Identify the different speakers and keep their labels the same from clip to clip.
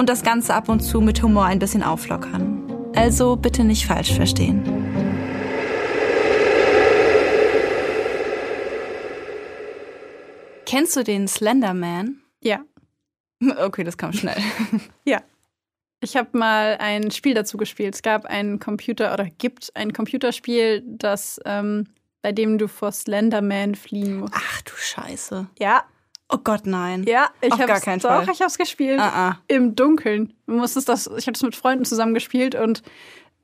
Speaker 1: und das Ganze ab und zu mit Humor ein bisschen auflockern. Also bitte nicht falsch verstehen. Kennst du den Slenderman?
Speaker 2: Ja.
Speaker 1: Okay, das kam schnell.
Speaker 2: ja. Ich habe mal ein Spiel dazu gespielt. Es gab ein Computer oder gibt ein Computerspiel, das ähm, bei dem du vor Slenderman fliehen musst.
Speaker 1: Ach du Scheiße.
Speaker 2: Ja.
Speaker 1: Oh Gott, nein.
Speaker 2: Ja, ich
Speaker 1: habe gar keinen Fall.
Speaker 2: Doch, ich habe es gespielt.
Speaker 1: Ah, ah.
Speaker 2: Im Dunkeln. Du musstest das. Ich habe es mit Freunden zusammen gespielt und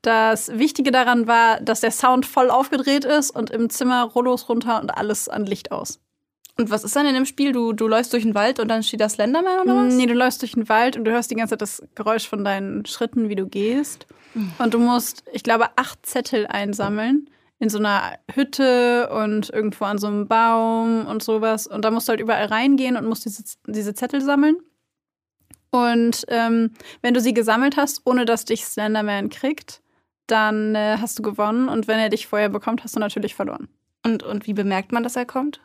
Speaker 2: das Wichtige daran war, dass der Sound voll aufgedreht ist und im Zimmer Rollos runter und alles an Licht aus.
Speaker 1: Und was ist dann in dem Spiel? Du, du läufst durch den Wald und dann steht da Slenderman oder was?
Speaker 2: Nee, du läufst durch den Wald und du hörst die ganze Zeit das Geräusch von deinen Schritten, wie du gehst. Und du musst, ich glaube, acht Zettel einsammeln in so einer Hütte und irgendwo an so einem Baum und sowas. Und da musst du halt überall reingehen und musst diese, diese Zettel sammeln. Und ähm, wenn du sie gesammelt hast, ohne dass dich Slenderman kriegt, dann äh, hast du gewonnen. Und wenn er dich vorher bekommt, hast du natürlich verloren.
Speaker 1: Und, und wie bemerkt man, dass er kommt?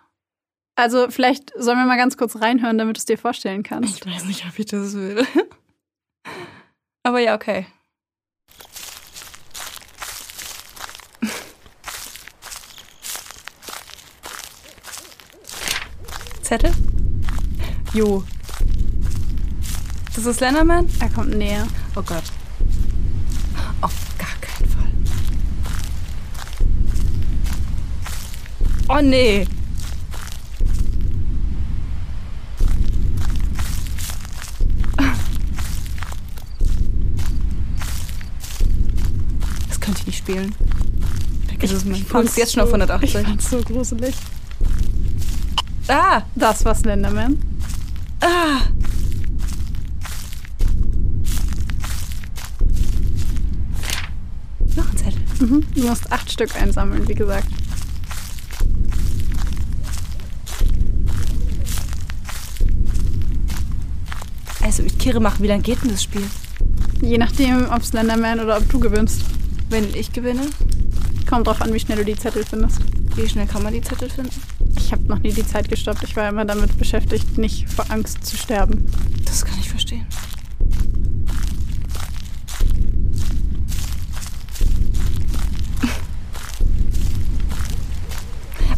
Speaker 2: Also vielleicht sollen wir mal ganz kurz reinhören, damit du es dir vorstellen kannst.
Speaker 1: Ich weiß nicht, ob ich das will. Aber ja, okay. Zettel? Jo. Das ist Slenderman?
Speaker 2: Er kommt näher.
Speaker 1: Oh Gott. Auf gar keinen Fall. Oh nee. Das könnte ich nicht spielen.
Speaker 2: Ich,
Speaker 1: ist mein Puls jetzt schon auf 180.
Speaker 2: Ich fand's so gruselig.
Speaker 1: Ah!
Speaker 2: Das war Slenderman.
Speaker 1: Ah! Noch ein Zettel.
Speaker 2: Mhm. Du musst acht Stück einsammeln, wie gesagt.
Speaker 1: Also, ich Kirre machen, wie lange geht denn das Spiel?
Speaker 2: Je nachdem, ob Slenderman oder ob du gewinnst.
Speaker 1: Wenn ich gewinne?
Speaker 2: Kommt drauf an, wie schnell du die Zettel findest.
Speaker 1: Wie schnell kann man die Zettel finden?
Speaker 2: Ich habe noch nie die Zeit gestoppt. Ich war immer damit beschäftigt, nicht vor Angst zu sterben.
Speaker 1: Das kann ich verstehen.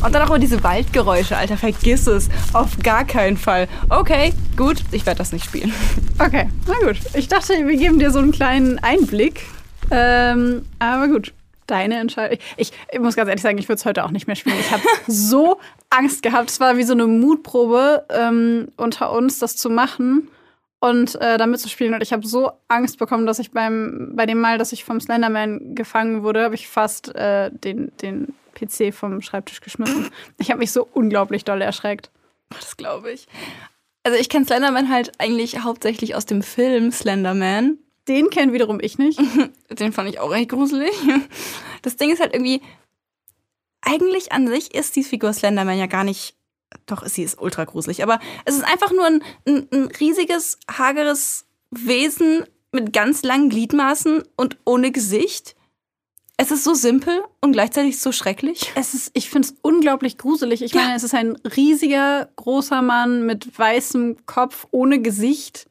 Speaker 1: Und dann auch immer diese Waldgeräusche, Alter, vergiss es. Auf gar keinen Fall. Okay, gut, ich werde das nicht spielen.
Speaker 2: Okay, na gut. Ich dachte, wir geben dir so einen kleinen Einblick. Ähm, aber gut, deine Entscheidung. Ich, ich muss ganz ehrlich sagen, ich würde es heute auch nicht mehr spielen. Ich habe so Angst gehabt. Es war wie so eine Mutprobe ähm, unter uns, das zu machen und äh, damit zu spielen. Und ich habe so Angst bekommen, dass ich beim bei dem Mal, dass ich vom Slenderman gefangen wurde, habe ich fast äh, den, den PC vom Schreibtisch geschmissen. Ich habe mich so unglaublich doll erschreckt.
Speaker 1: Das glaube ich. Also ich kenne Slenderman halt eigentlich hauptsächlich aus dem Film Slenderman.
Speaker 2: Den kennt wiederum ich nicht.
Speaker 1: Den fand ich auch echt gruselig. Das Ding ist halt irgendwie, eigentlich an sich ist die Figur Slenderman ja gar nicht, doch, sie ist ultra gruselig, aber es ist einfach nur ein, ein, ein riesiges, hageres Wesen mit ganz langen Gliedmaßen und ohne Gesicht. Es ist so simpel und gleichzeitig so schrecklich.
Speaker 2: Es ist, ich finde es unglaublich gruselig. Ich
Speaker 1: Ja.
Speaker 2: meine, es ist ein riesiger, großer Mann mit weißem Kopf, ohne Gesicht,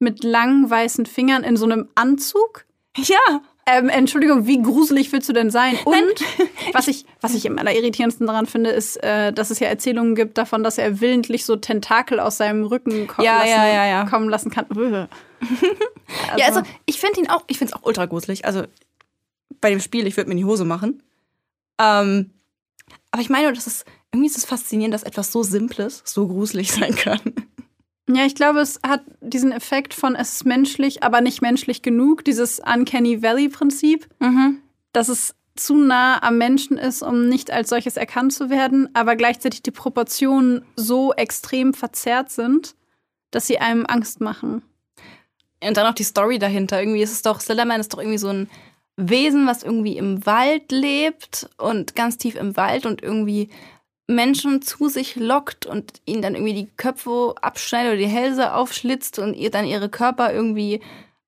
Speaker 2: mit langen weißen Fingern in so einem Anzug.
Speaker 1: Ja,
Speaker 2: Ähm, Entschuldigung, wie gruselig willst du denn sein? Und
Speaker 1: Nein.
Speaker 2: was ich, was ich am allerirritierendsten daran finde, ist, äh, dass es ja Erzählungen gibt davon, dass er willentlich so Tentakel aus seinem Rücken kommen,
Speaker 1: Ja,
Speaker 2: lassen,
Speaker 1: ja, ja, ja.
Speaker 2: kommen lassen kann. Uah.
Speaker 1: ja, also ich finde ihn auch, ich finde es auch ultra gruselig. Also bei dem Spiel, ich würde mir in die Hose machen. Ähm, aber ich meine, das ist, irgendwie ist es faszinierend, dass etwas so Simples so gruselig sein kann.
Speaker 2: Ja, ich glaube, es hat diesen Effekt von, es ist menschlich, aber nicht menschlich genug, dieses Uncanny Valley-Prinzip,
Speaker 1: Mhm.
Speaker 2: dass es zu nah am Menschen ist, um nicht als solches erkannt zu werden, aber gleichzeitig die Proportionen so extrem verzerrt sind, dass sie einem Angst machen.
Speaker 1: Und dann noch die Story dahinter. Irgendwie ist es doch, Slenderman ist doch irgendwie so ein Wesen, was irgendwie im Wald lebt und ganz tief im Wald und irgendwie Menschen zu sich lockt und ihnen dann irgendwie die Köpfe abschneidet oder die Hälse aufschlitzt und ihr dann ihre Körper irgendwie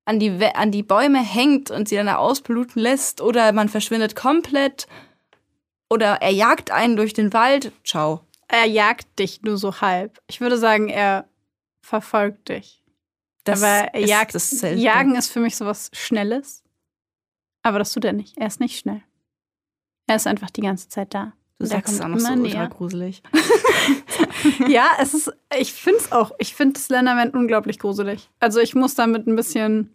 Speaker 1: an die, We an die Bäume hängt und sie dann da ausbluten lässt oder man verschwindet komplett oder er jagt einen durch den Wald. Ciao.
Speaker 2: Er jagt dich nur so halb. Ich würde sagen, er verfolgt dich.
Speaker 1: Das
Speaker 2: aber
Speaker 1: ist
Speaker 2: Jagd,
Speaker 1: dasselbe.
Speaker 2: Jagen ist für mich sowas Schnelles. Aber das tut er nicht. Er ist nicht schnell. Er ist einfach die ganze Zeit da.
Speaker 1: Du
Speaker 2: Und er
Speaker 1: sagst es auch noch so
Speaker 2: immer
Speaker 1: ultra
Speaker 2: näher.
Speaker 1: gruselig.
Speaker 2: Ja, es ist, ich finde es auch, ich finde Slenderman unglaublich gruselig. Also ich muss da mit ein bisschen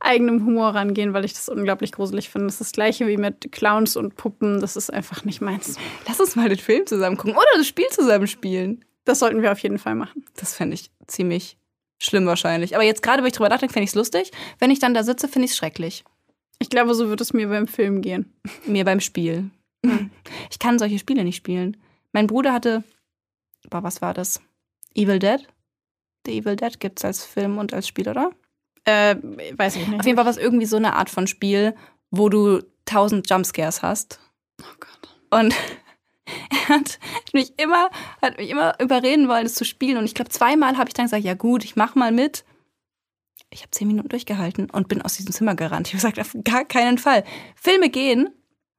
Speaker 2: eigenem Humor rangehen, weil ich das unglaublich gruselig finde. Das ist das gleiche wie mit Clowns und Puppen. Das ist einfach nicht meins.
Speaker 1: Lass uns mal den Film zusammen gucken oder das Spiel zusammen spielen.
Speaker 2: Das sollten wir auf jeden Fall machen.
Speaker 1: Das fände ich ziemlich schlimm wahrscheinlich. Aber jetzt gerade, wo ich drüber nachdenke, fände ich es lustig. Wenn ich dann da sitze, finde ich es schrecklich.
Speaker 2: Ich glaube, so wird es mir beim Film gehen.
Speaker 1: Mir beim Spiel. Ich kann solche Spiele nicht spielen. Mein Bruder hatte, boah, was war das? Evil Dead? The Evil Dead gibt's als Film und als Spiel, oder?
Speaker 2: Äh, weiß ich nicht.
Speaker 1: Auf jeden Fall war es irgendwie so eine Art von Spiel, wo du tausend Jumpscares hast.
Speaker 2: Oh Gott.
Speaker 1: Und er hat mich immer, hat mich immer überreden wollen, es zu spielen. Und ich glaube, zweimal habe ich dann gesagt, ja gut, ich mach mal mit. Ich habe zehn Minuten durchgehalten und bin aus diesem Zimmer gerannt. Ich habe gesagt, auf gar keinen Fall. Filme gehen,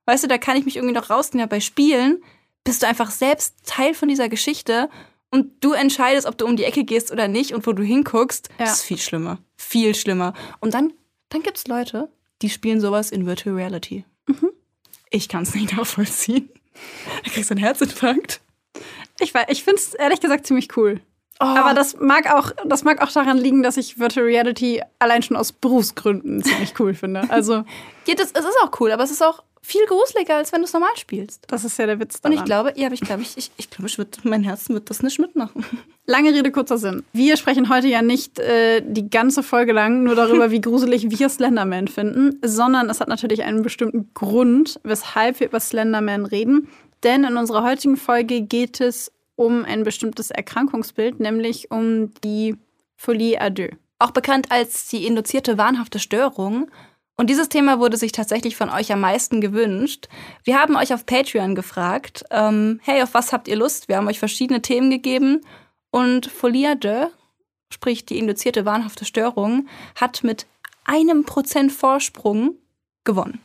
Speaker 1: weißt du, da kann ich mich irgendwie noch rausnehmen. Aber bei Spielen bist du einfach selbst Teil von dieser Geschichte und du entscheidest, ob du um die Ecke gehst oder nicht und wo du hinguckst.
Speaker 2: Ja.
Speaker 1: Das ist viel schlimmer. Viel schlimmer. Und dann, dann gibt es Leute, die spielen sowas in Virtual Reality. Ich kann es nicht nachvollziehen. Da kriegst du einen Herzinfarkt.
Speaker 2: Ich, weiß- ich finde es ehrlich gesagt ziemlich cool.
Speaker 1: Oh,
Speaker 2: Aber das mag, auch, das mag auch daran liegen, dass ich Virtual Reality allein schon aus Berufsgründen ziemlich cool finde. Also,
Speaker 1: ja, das, es ist auch cool, aber es ist auch viel gruseliger, als wenn du es normal spielst.
Speaker 2: das ist ja der Witz
Speaker 1: Und
Speaker 2: daran.
Speaker 1: ich glaube, ja, aber ich glaube, ich, ich, ich glaube, ich würd, mein Herz wird das nicht mitmachen.
Speaker 2: Lange Rede, kurzer Sinn. Wir sprechen heute ja nicht äh, die ganze Folge lang nur darüber, wie gruselig wir Slenderman finden, sondern es hat natürlich einen bestimmten Grund, weshalb wir über Slenderman reden. Denn in unserer heutigen Folge geht es um ein bestimmtes Erkrankungsbild, nämlich um die Folie à deux.
Speaker 1: Auch bekannt als die induzierte wahnhafte Störung. Und dieses Thema wurde sich tatsächlich von euch am meisten gewünscht. Wir haben euch auf Patreon gefragt, ähm, hey, auf was habt ihr Lust? Wir haben euch verschiedene Themen gegeben. Und deux, sprich die induzierte wahnhafte Störung, hat mit einem Prozent Vorsprung gewonnen.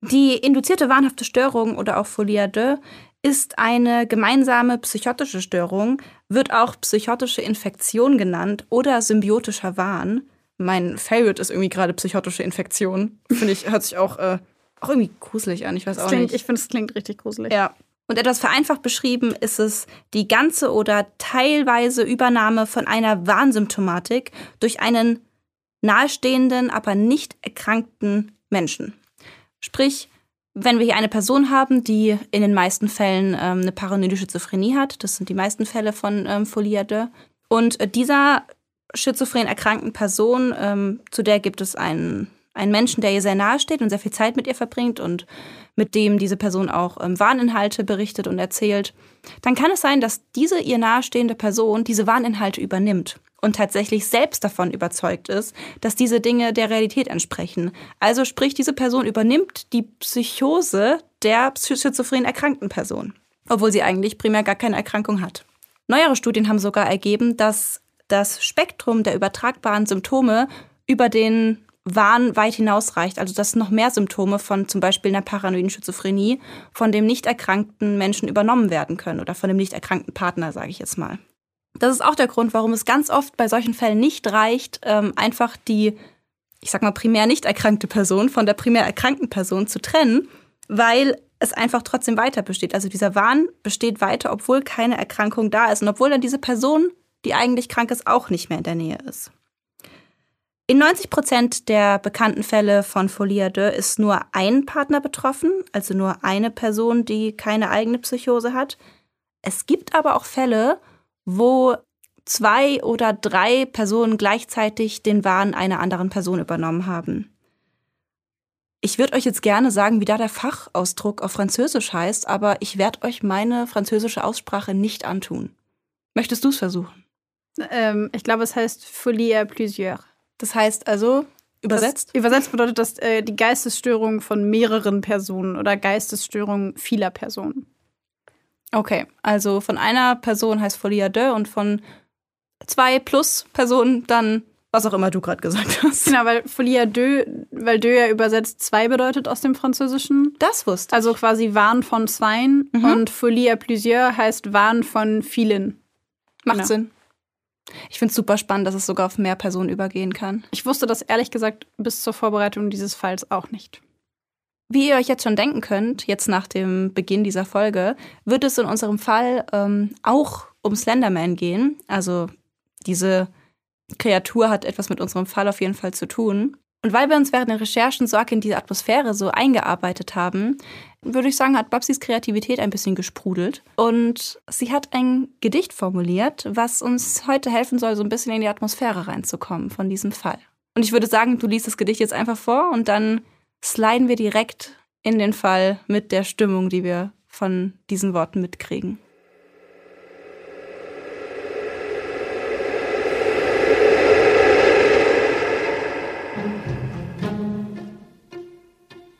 Speaker 1: Die induzierte wahnhafte Störung oder auch deux ist eine gemeinsame psychotische Störung, wird auch psychotische Infektion genannt oder symbiotischer Wahn. Mein Favorite ist irgendwie gerade psychotische Infektion. Finde ich, hört sich auch, äh, auch irgendwie gruselig an. Ich weiß
Speaker 2: Das
Speaker 1: auch
Speaker 2: klingt,
Speaker 1: nicht.
Speaker 2: ich finde, es klingt richtig gruselig.
Speaker 1: Ja. Und etwas vereinfacht beschrieben ist es die ganze oder teilweise Übernahme von einer Warnsymptomatik durch einen nahestehenden, aber nicht erkrankten Menschen. Sprich, wenn wir hier eine Person haben, die in den meisten Fällen ähm, eine paranoide Schizophrenie hat, das sind die meisten Fälle von ähm, deux, und äh, dieser schizophren erkrankten Person, ähm, zu der gibt es einen, einen Menschen, der ihr sehr nahe steht und sehr viel Zeit mit ihr verbringt und mit dem diese Person auch ähm, Warninhalte berichtet und erzählt, dann kann es sein, dass diese ihr nahestehende Person diese Warninhalte übernimmt und tatsächlich selbst davon überzeugt ist, dass diese Dinge der Realität entsprechen. Also sprich, diese Person übernimmt die Psychose der schizophren erkrankten Person, obwohl sie eigentlich primär gar keine Erkrankung hat. Neuere Studien haben sogar ergeben, dass das Spektrum der übertragbaren Symptome über den Wahn weit hinausreicht. Also dass noch mehr Symptome von zum Beispiel einer paranoiden Schizophrenie von dem nicht erkrankten Menschen übernommen werden können oder von dem nicht erkrankten Partner, sage ich jetzt mal. Das ist auch der Grund, warum es ganz oft bei solchen Fällen nicht reicht, ähm, einfach die, ich sag mal, primär nicht erkrankte Person von der primär erkrankten Person zu trennen, weil es einfach trotzdem weiter besteht. Also dieser Wahn besteht weiter, obwohl keine Erkrankung da ist und obwohl dann diese Person, die eigentlich krank ist, auch nicht mehr in der Nähe ist. In 90 Prozent der bekannten Fälle von Folie à deux ist nur ein Partner betroffen, also nur eine Person, die keine eigene Psychose hat. Es gibt aber auch Fälle, wo zwei oder drei Personen gleichzeitig den Wahn einer anderen Person übernommen haben. Ich würde euch jetzt gerne sagen, wie da der Fachausdruck auf Französisch heißt, aber ich werde euch meine französische Aussprache nicht antun. Möchtest du es versuchen?
Speaker 2: Ähm, ich glaube, es heißt Folie à plusieurs.
Speaker 1: Das heißt also, übersetzt?
Speaker 2: Das, übersetzt bedeutet das äh, die Geistesstörung von mehreren Personen oder Geistesstörung vieler Personen.
Speaker 1: Okay, also von einer Person heißt Folie à deux und von zwei plus Personen dann was auch immer du gerade gesagt hast.
Speaker 2: Genau, weil Folie à deux, weil deux ja übersetzt zwei bedeutet aus dem Französischen.
Speaker 1: Das wusste
Speaker 2: Also quasi Wahn von Zweien
Speaker 1: Mhm.
Speaker 2: und Folie à plusieurs heißt Wahn von vielen.
Speaker 1: Macht
Speaker 2: Genau.
Speaker 1: Sinn. Ich finde es super spannend, dass es sogar auf mehr Personen übergehen kann.
Speaker 2: Ich wusste das ehrlich gesagt bis zur Vorbereitung dieses Falls auch nicht.
Speaker 1: Wie ihr euch jetzt schon denken könnt, jetzt nach dem Beginn dieser Folge, wird es in unserem Fall ähm, auch um Slenderman gehen. Also diese Kreatur hat etwas mit unserem Fall auf jeden Fall zu tun. Und weil wir uns während der Recherchen so arg in diese Atmosphäre so eingearbeitet haben, würde ich sagen, hat Babsis Kreativität ein bisschen gesprudelt. Und sie hat ein Gedicht formuliert, was uns heute helfen soll, so ein bisschen in die Atmosphäre reinzukommen von diesem Fall. Und ich würde sagen, du liest das Gedicht jetzt einfach vor und dann sliden wir direkt in den Fall mit der Stimmung, die wir von diesen Worten mitkriegen.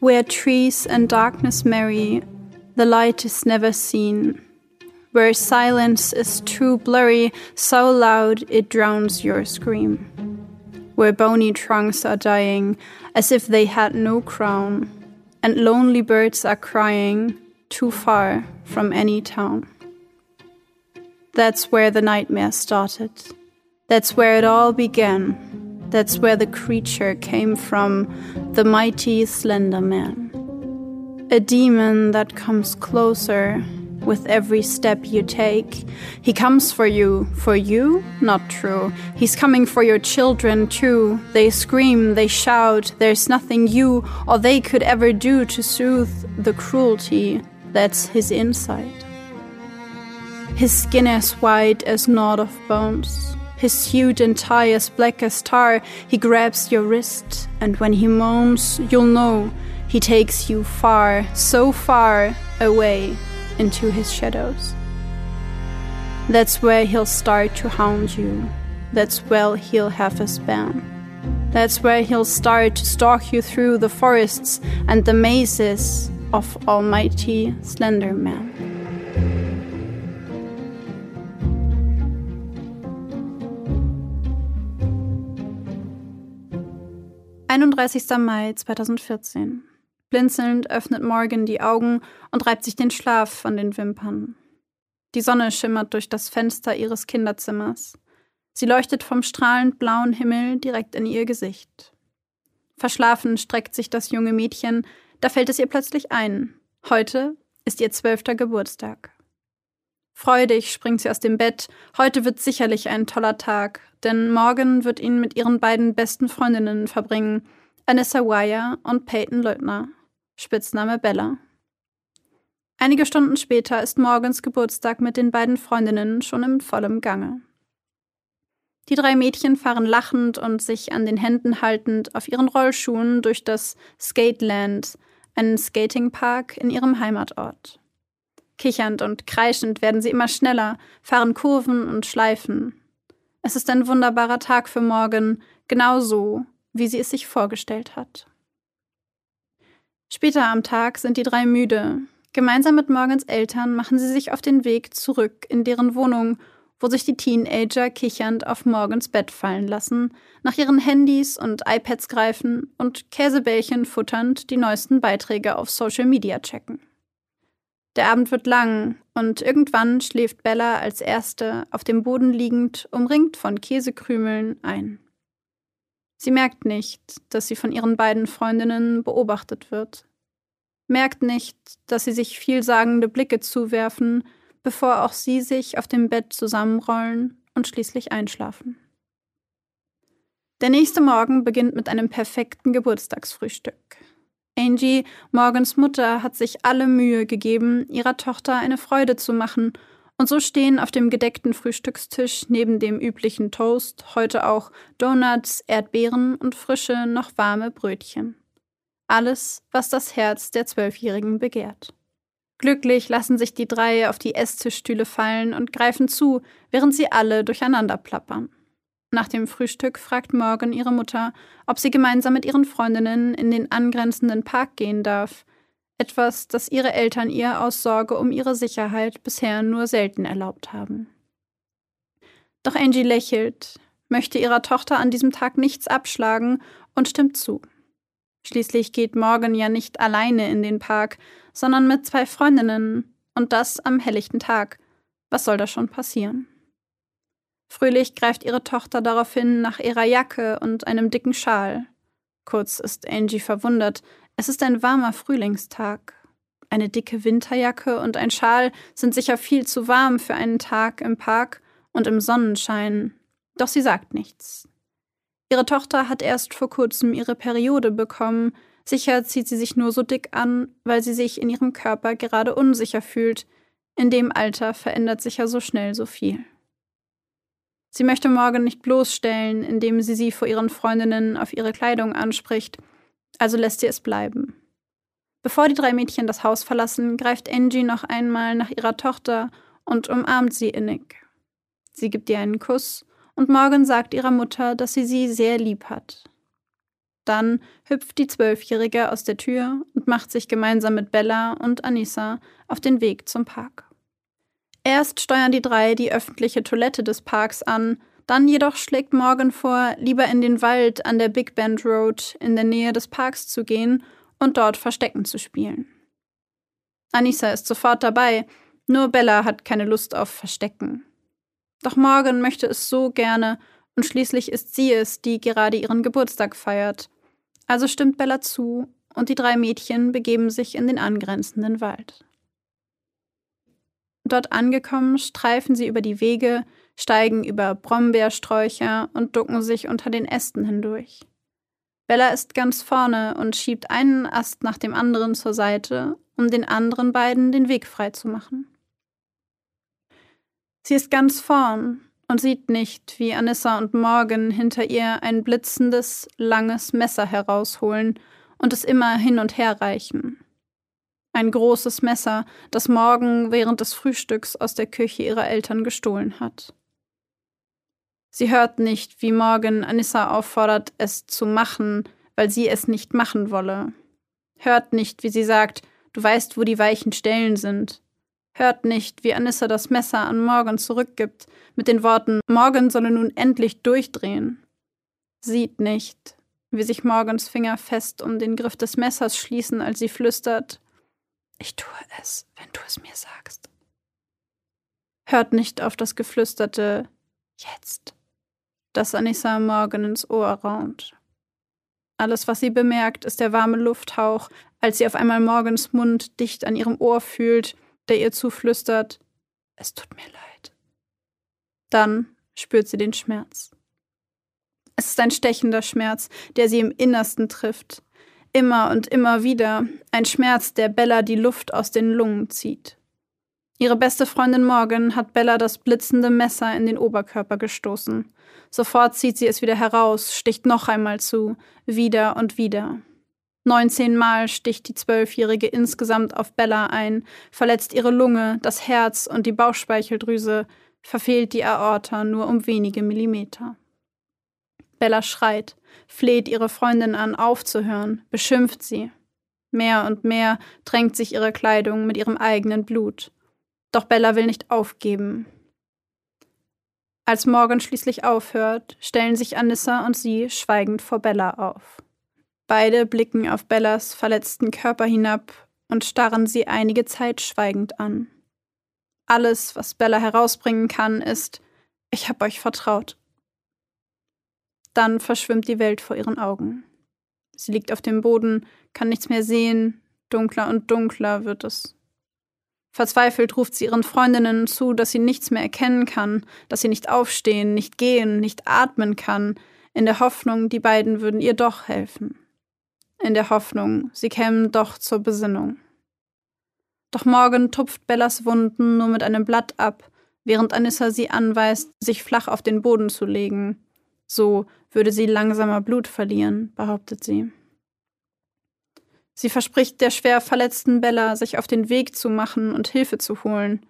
Speaker 2: Where trees and darkness marry, the light is never seen. Where silence is too blurry, so loud it drowns your scream. Where bony trunks are dying as if they had no crown, and lonely birds are crying too far from any town. That's where the nightmare started. That's where it all began. That's where the creature came from, the mighty Slender Man. A demon that comes closer with every step you take. He comes for you. For you? Not true. He's coming for your children too. They scream, they shout. There's nothing you or they could ever do to soothe the cruelty that's his inside. His skin as white as knot of bones. His suit and tie as black as tar. He grabs your wrist, and when he moans, you'll know he takes you far, so far away into his shadows. That's where he'll start to hound you. That's where he'll have us bound. That's where he'll start to stalk you through the forests and the mazes of Almighty Slender Man. 31. Mai 2014. Blinzelnd öffnet Morgan die Augen und reibt sich den Schlaf von den Wimpern. Die Sonne schimmert durch das Fenster ihres Kinderzimmers. Sie leuchtet vom strahlend blauen Himmel direkt in ihr Gesicht. Verschlafen streckt sich das junge Mädchen, da fällt es ihr plötzlich ein. Heute ist ihr zwölfter Geburtstag. Freudig springt sie aus dem Bett. Heute wird sicherlich ein toller Tag, denn morgen wird ihn mit ihren beiden besten Freundinnen verbringen, Anissa Wire und Peyton Leutner, Spitzname Bella. Einige Stunden später ist Morgans Geburtstag mit den beiden Freundinnen schon im vollem Gange. Die drei Mädchen fahren lachend und sich an den Händen haltend auf ihren Rollschuhen durch das Skateland, einen Skatingpark in ihrem Heimatort. Kichernd und kreischend werden sie immer schneller, fahren Kurven und Schleifen. Es ist ein wunderbarer Tag für Morgan, genau so, wie sie es sich vorgestellt hat. Später am Tag sind die drei müde. Gemeinsam mit Morgans Eltern machen sie sich auf den Weg zurück in deren Wohnung, wo sich die Teenager kichernd auf Morgans Bett fallen lassen, nach ihren Handys und iPads greifen und Käsebällchen futternd die neuesten Beiträge auf Social Media checken. Der Abend wird lang und irgendwann schläft Bella als erste auf dem Boden liegend, umringt von Käsekrümeln, ein. Sie merkt nicht, dass sie von ihren beiden Freundinnen beobachtet wird. Merkt nicht, dass sie sich vielsagende Blicke zuwerfen, bevor auch sie sich auf dem Bett zusammenrollen und schließlich einschlafen. Der nächste Morgen beginnt mit einem perfekten Geburtstagsfrühstück. Angie, Morgans Mutter, hat sich alle Mühe gegeben, ihrer Tochter eine Freude zu machen, und so stehen auf dem gedeckten Frühstückstisch neben dem üblichen Toast heute auch Donuts, Erdbeeren und frische, noch warme Brötchen. Alles, was das Herz der Zwölfjährigen begehrt. Glücklich lassen sich die drei auf die Esstischstühle fallen und greifen zu, während sie alle durcheinander plappern. Nach dem Frühstück fragt Morgan ihre Mutter, ob sie gemeinsam mit ihren Freundinnen in den angrenzenden Park gehen darf. Etwas, das ihre Eltern ihr aus Sorge um ihre Sicherheit bisher nur selten erlaubt haben. Doch Angie lächelt, möchte ihrer Tochter an diesem Tag nichts abschlagen und stimmt zu. Schließlich geht Morgan ja nicht alleine in den Park, sondern mit zwei Freundinnen, und das am helllichten Tag. Was soll da schon passieren? Fröhlich greift ihre Tochter daraufhin nach ihrer Jacke und einem dicken Schal. Kurz ist Angie verwundert. Es ist ein warmer Frühlingstag. Eine dicke Winterjacke und ein Schal sind sicher viel zu warm für einen Tag im Park und im Sonnenschein. Doch sie sagt nichts. Ihre Tochter hat erst vor kurzem ihre Periode bekommen. Sicher zieht sie sich nur so dick an, weil sie sich in ihrem Körper gerade unsicher fühlt. In dem Alter verändert sich ja so schnell so viel. Sie möchte Morgan nicht bloßstellen, indem sie sie vor ihren Freundinnen auf ihre Kleidung anspricht, also lässt sie es bleiben. Bevor die drei Mädchen das Haus verlassen, greift Angie noch einmal nach ihrer Tochter und umarmt sie innig. Sie gibt ihr einen Kuss und Morgan sagt ihrer Mutter, dass sie sie sehr lieb hat. Dann hüpft die Zwölfjährige aus der Tür und macht sich gemeinsam mit Bella und Anissa auf den Weg zum Park. Erst steuern die drei die öffentliche Toilette des Parks an, dann jedoch schlägt Morgan vor, lieber in den Wald an der Big Bend Road in der Nähe des Parks zu gehen und dort Verstecken zu spielen. Anissa ist sofort dabei, nur Bella hat keine Lust auf Verstecken. Doch Morgan möchte es so gerne und schließlich ist sie es, die gerade ihren Geburtstag feiert. Also stimmt Bella zu und die drei Mädchen begeben sich in den angrenzenden Wald. Dort angekommen, streifen sie über die Wege, steigen über Brombeersträucher und ducken sich unter den Ästen hindurch. Bella ist ganz vorne und schiebt einen Ast nach dem anderen zur Seite, um den anderen beiden den Weg frei zu machen. Sie ist ganz vorn und sieht nicht, wie Anissa und Morgan hinter ihr ein blitzendes, langes Messer herausholen und es immer hin und her reichen. Ein großes Messer, das Morgan während des Frühstücks aus der Küche ihrer Eltern gestohlen hat. Sie hört nicht, wie Morgan Anissa auffordert, es zu machen, weil sie es nicht machen wolle. Hört nicht, wie sie sagt, du weißt, wo die weichen Stellen sind. Hört nicht, wie Anissa das Messer an Morgan zurückgibt, mit den Worten, Morgan solle nun endlich durchdrehen. Sieht nicht, wie sich Morgans Finger fest um den Griff des Messers schließen, als sie flüstert, ich tue es, wenn du es mir sagst. Hört nicht auf das geflüsterte Jetzt, das Anissa Morgan ins Ohr raunt. Alles, was sie bemerkt, ist der warme Lufthauch, als sie auf einmal Morgans Mund dicht an ihrem Ohr fühlt, der ihr zuflüstert, es tut mir leid. Dann spürt sie den Schmerz. Es ist ein stechender Schmerz, der sie im Innersten trifft, Immer und immer wieder ein Schmerz, der Bella die Luft aus den Lungen zieht. Ihre beste Freundin Morgan hat Bella das blitzende Messer in den Oberkörper gestoßen. Sofort zieht sie es wieder heraus, sticht noch einmal zu, wieder und wieder. 19 Mal sticht die Zwölfjährige insgesamt auf Bella ein, verletzt ihre Lunge, das Herz und die Bauchspeicheldrüse, verfehlt die Aorta nur um wenige Millimeter. Bella schreit, fleht ihre Freundin an, aufzuhören, beschimpft sie. Mehr und mehr drängt sich ihre Kleidung mit ihrem eigenen Blut. Doch Bella will nicht aufgeben. Als Morgan schließlich aufhört, stellen sich Anissa und sie schweigend vor Bella auf. Beide blicken auf Bellas verletzten Körper hinab und starren sie einige Zeit schweigend an. Alles, was Bella herausbringen kann, ist Ich hab euch vertraut. Dann verschwimmt die Welt vor ihren Augen. Sie liegt auf dem Boden, kann nichts mehr sehen, dunkler und dunkler wird es. Verzweifelt ruft sie ihren Freundinnen zu, dass sie nichts mehr erkennen kann, dass sie nicht aufstehen, nicht gehen, nicht atmen kann. in der Hoffnung, die beiden würden ihr doch helfen. In der Hoffnung, sie kämen doch zur Besinnung. Doch morgen tupft Bellas Wunden nur mit einem Blatt ab, während Anissa sie anweist, sich flach auf den Boden zu legen. So würde sie langsamer Blut verlieren, behauptet sie. Sie verspricht der schwer verletzten Bella, sich auf den Weg zu machen und Hilfe zu holen.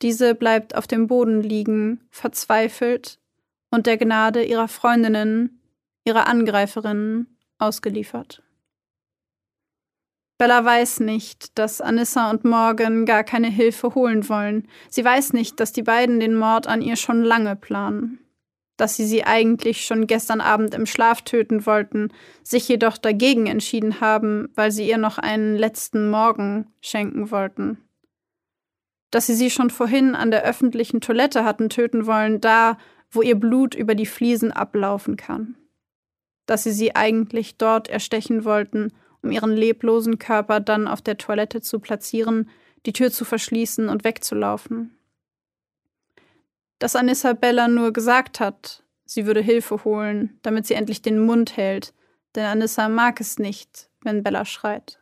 Speaker 2: Diese bleibt auf dem Boden liegen, verzweifelt und der Gnade ihrer Freundinnen, ihrer Angreiferinnen, ausgeliefert. Bella weiß nicht, dass Anissa und Morgan gar keine Hilfe holen wollen. Sie weiß nicht, dass die beiden den Mord an ihr schon lange planen dass sie sie eigentlich schon gestern Abend im Schlaf töten wollten, sich jedoch dagegen entschieden haben, weil sie ihr noch einen letzten Morgen schenken wollten. Dass sie sie schon vorhin an der öffentlichen Toilette hatten töten wollen, da, wo ihr Blut über die Fliesen ablaufen kann. Dass sie sie eigentlich dort erstechen wollten, um ihren leblosen Körper dann auf der Toilette zu platzieren, die Tür zu verschließen und wegzulaufen dass Anissa Bella nur gesagt hat, sie würde Hilfe holen, damit sie endlich den Mund hält, denn Anissa mag es nicht, wenn Bella schreit.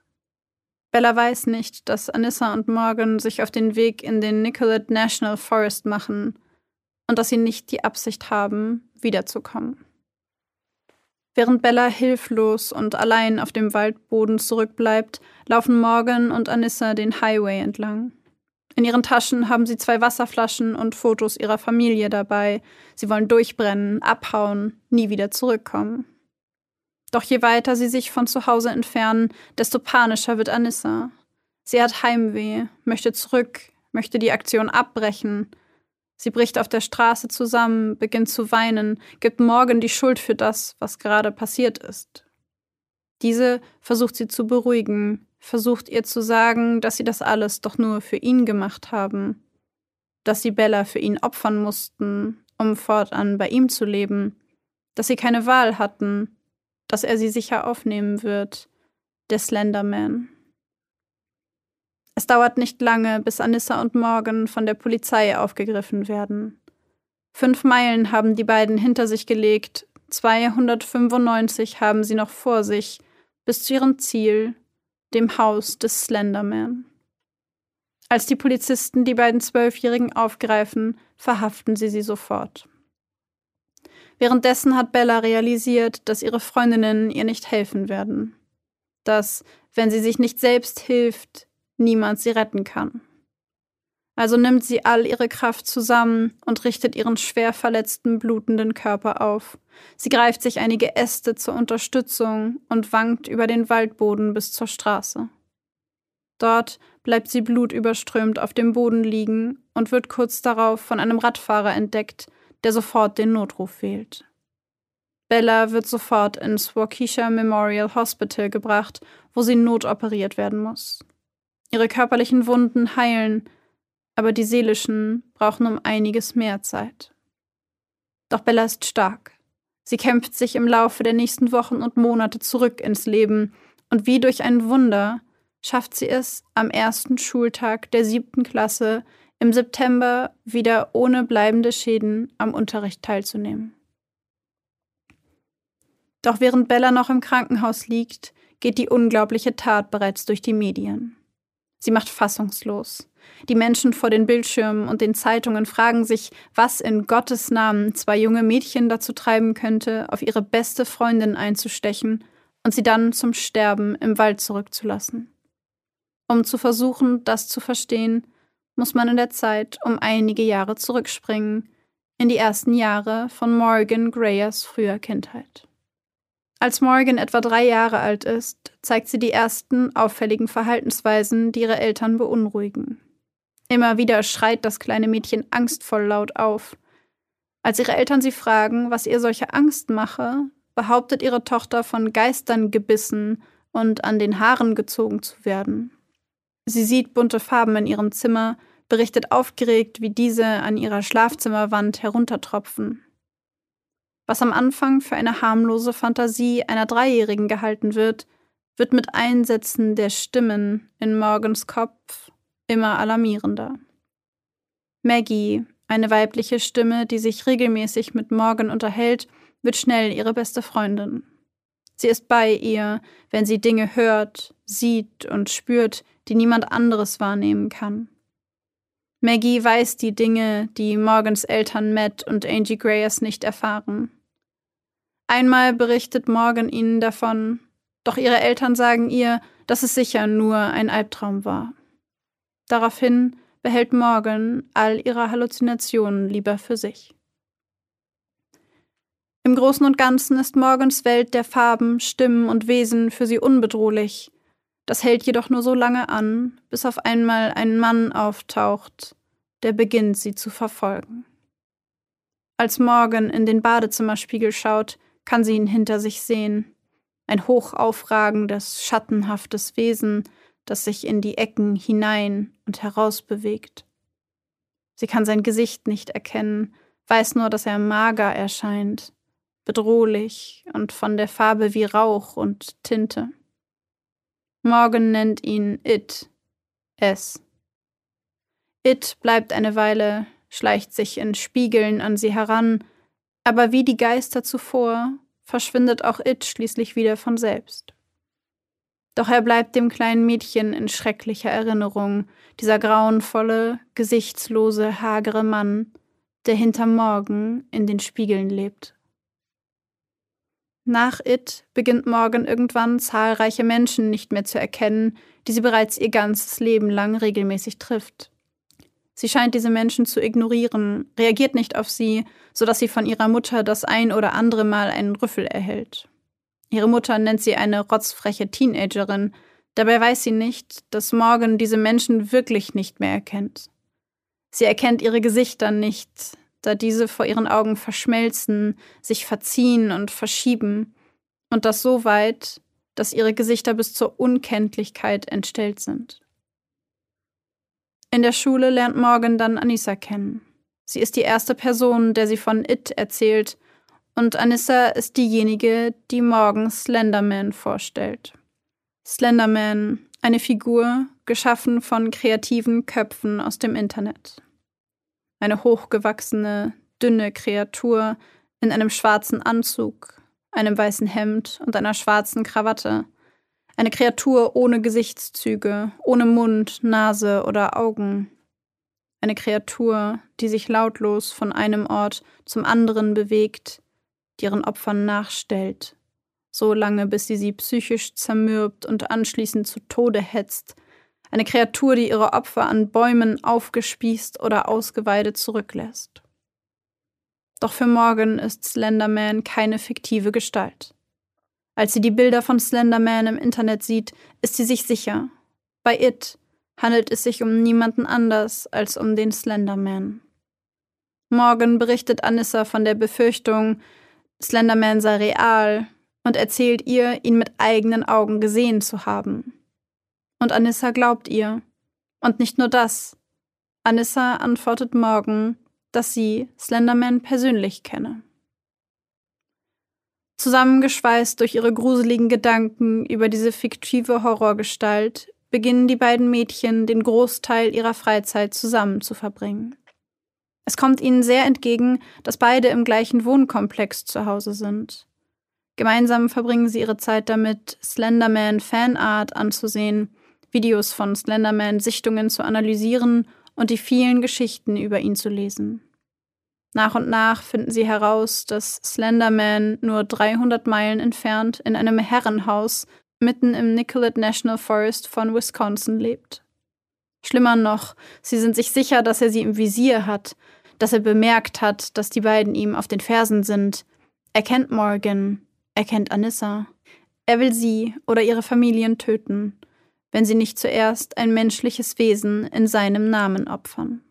Speaker 2: Bella weiß nicht, dass Anissa und Morgan sich auf den Weg in den Nicollet National Forest machen und dass sie nicht die Absicht haben, wiederzukommen. Während Bella hilflos und allein auf dem Waldboden zurückbleibt, laufen Morgan und Anissa den Highway entlang. In ihren Taschen haben sie zwei Wasserflaschen und Fotos ihrer Familie dabei. Sie wollen durchbrennen, abhauen, nie wieder zurückkommen. Doch je weiter sie sich von zu Hause entfernen, desto panischer wird Anissa. Sie hat Heimweh, möchte zurück, möchte die Aktion abbrechen. Sie bricht auf der Straße zusammen, beginnt zu weinen, gibt Morgan die Schuld für das, was gerade passiert ist. Diese versucht sie zu beruhigen, versucht ihr zu sagen, dass sie das alles doch nur für ihn gemacht haben, dass sie Bella für ihn opfern mussten, um fortan bei ihm zu leben, dass sie keine Wahl hatten, dass er sie sicher aufnehmen wird, der Slenderman. Es dauert nicht lange, bis Anissa und Morgan von der Polizei aufgegriffen werden. Fünf Meilen haben die beiden hinter sich gelegt, 295 haben sie noch vor sich, bis zu ihrem Ziel, dem Haus des Slenderman. Als die Polizisten die beiden Zwölfjährigen aufgreifen, verhaften sie sie sofort. Währenddessen hat Bella realisiert, dass ihre Freundinnen ihr nicht helfen werden. Dass, wenn sie sich nicht selbst hilft, niemand sie retten kann. Also nimmt sie all ihre Kraft zusammen und richtet ihren schwer verletzten, blutenden Körper auf. Sie greift sich einige Äste zur Unterstützung und wankt über den Waldboden bis zur Straße. Dort bleibt sie blutüberströmt auf dem Boden liegen und wird kurz darauf von einem Radfahrer entdeckt, der sofort den Notruf wählt. Bella wird sofort ins Waukesha Memorial Hospital gebracht, wo sie notoperiert werden muss. Ihre körperlichen Wunden heilen, aber die seelischen brauchen um einiges mehr Zeit. Doch Bella ist stark. Sie kämpft sich im Laufe der nächsten Wochen und Monate zurück ins Leben und wie durch ein Wunder schafft sie es, am ersten Schultag der siebten Klasse im September wieder ohne bleibende Schäden am Unterricht teilzunehmen. Doch während Bella noch im Krankenhaus liegt, geht die unglaubliche Tat bereits durch die Medien. Sie macht fassungslos. Die Menschen vor den Bildschirmen und den Zeitungen fragen sich, was in Gottes Namen zwei junge Mädchen dazu treiben könnte, auf ihre beste Freundin einzustechen und sie dann zum Sterben im Wald zurückzulassen. Um zu versuchen, das zu verstehen, muss man in der Zeit um einige Jahre zurückspringen, in die ersten Jahre von Morgan Grayers früher Kindheit. Als Morgan etwa drei Jahre alt ist, zeigt sie die ersten auffälligen Verhaltensweisen, die ihre Eltern beunruhigen. Immer wieder schreit das kleine Mädchen angstvoll laut auf. Als ihre Eltern sie fragen, was ihr solche Angst mache, behauptet ihre Tochter von Geistern gebissen und an den Haaren gezogen zu werden. Sie sieht bunte Farben in ihrem Zimmer, berichtet aufgeregt, wie diese an ihrer Schlafzimmerwand heruntertropfen. Was am Anfang für eine harmlose Fantasie einer Dreijährigen gehalten wird, wird mit Einsätzen der Stimmen in Morgens Kopf immer alarmierender. Maggie, eine weibliche Stimme, die sich regelmäßig mit Morgan unterhält, wird schnell ihre beste Freundin. Sie ist bei ihr, wenn sie Dinge hört, sieht und spürt, die niemand anderes wahrnehmen kann. Maggie weiß die Dinge, die Morgans Eltern Matt und Angie Grayers nicht erfahren. Einmal berichtet Morgan ihnen davon, doch ihre Eltern sagen ihr, dass es sicher nur ein Albtraum war. Daraufhin behält Morgan all ihre Halluzinationen lieber für sich. Im Großen und Ganzen ist Morgans Welt der Farben, Stimmen und Wesen für sie unbedrohlich. Das hält jedoch nur so lange an, bis auf einmal ein Mann auftaucht, der beginnt, sie zu verfolgen. Als Morgan in den Badezimmerspiegel schaut, kann sie ihn hinter sich sehen. Ein hochaufragendes, schattenhaftes Wesen, das sich in die Ecken hinein und heraus bewegt. Sie kann sein Gesicht nicht erkennen, weiß nur, dass er mager erscheint, bedrohlich und von der Farbe wie Rauch und Tinte. Morgan nennt ihn It, es. It bleibt eine Weile, schleicht sich in Spiegeln an sie heran, aber wie die Geister zuvor verschwindet auch It schließlich wieder von selbst. Doch er bleibt dem kleinen Mädchen in schrecklicher Erinnerung, dieser grauenvolle, gesichtslose, hagere Mann, der hinter Morgen in den Spiegeln lebt. Nach It beginnt Morgan irgendwann zahlreiche Menschen nicht mehr zu erkennen, die sie bereits ihr ganzes Leben lang regelmäßig trifft. Sie scheint diese Menschen zu ignorieren, reagiert nicht auf sie, sodass sie von ihrer Mutter das ein oder andere Mal einen Rüffel erhält. Ihre Mutter nennt sie eine rotzfreche Teenagerin, dabei weiß sie nicht, dass Morgan diese Menschen wirklich nicht mehr erkennt. Sie erkennt ihre Gesichter nicht, da diese vor ihren Augen verschmelzen, sich verziehen und verschieben, und das so weit, dass ihre Gesichter bis zur Unkenntlichkeit entstellt sind. In der Schule lernt Morgan dann Anissa kennen. Sie ist die erste Person, der sie von It erzählt, und Anissa ist diejenige, die Morgan Slenderman vorstellt. Slenderman, eine Figur, geschaffen von kreativen Köpfen aus dem Internet eine hochgewachsene, dünne Kreatur in einem schwarzen Anzug, einem weißen Hemd und einer schwarzen Krawatte. Eine Kreatur ohne Gesichtszüge, ohne Mund, Nase oder Augen. Eine Kreatur, die sich lautlos von einem Ort zum anderen bewegt, die ihren Opfern nachstellt, so lange bis sie sie psychisch zermürbt und anschließend zu Tode hetzt, eine Kreatur, die ihre Opfer an Bäumen aufgespießt oder ausgeweidet zurücklässt. Doch für Morgan ist Slenderman keine fiktive Gestalt. Als sie die Bilder von Slenderman im Internet sieht, ist sie sich sicher. Bei It handelt es sich um niemanden anders als um den Slenderman. Morgan berichtet Anissa von der Befürchtung, Slenderman sei real und erzählt ihr, ihn mit eigenen Augen gesehen zu haben. Und Anissa glaubt ihr. Und nicht nur das. Anissa antwortet morgen, dass sie Slenderman persönlich kenne. Zusammengeschweißt durch ihre gruseligen Gedanken über diese fiktive Horrorgestalt, beginnen die beiden Mädchen den Großteil ihrer Freizeit zusammen zu verbringen. Es kommt ihnen sehr entgegen, dass beide im gleichen Wohnkomplex zu Hause sind. Gemeinsam verbringen sie ihre Zeit damit, Slenderman Fanart anzusehen Videos von Slenderman Sichtungen zu analysieren und die vielen Geschichten über ihn zu lesen. Nach und nach finden sie heraus, dass Slenderman nur 300 Meilen entfernt in einem Herrenhaus mitten im Nicollet National Forest von Wisconsin lebt. Schlimmer noch, sie sind sich sicher, dass er sie im Visier hat, dass er bemerkt hat, dass die beiden ihm auf den Fersen sind. Er kennt Morgan, er kennt Anissa. Er will sie oder ihre Familien töten wenn sie nicht zuerst ein menschliches Wesen in seinem Namen opfern.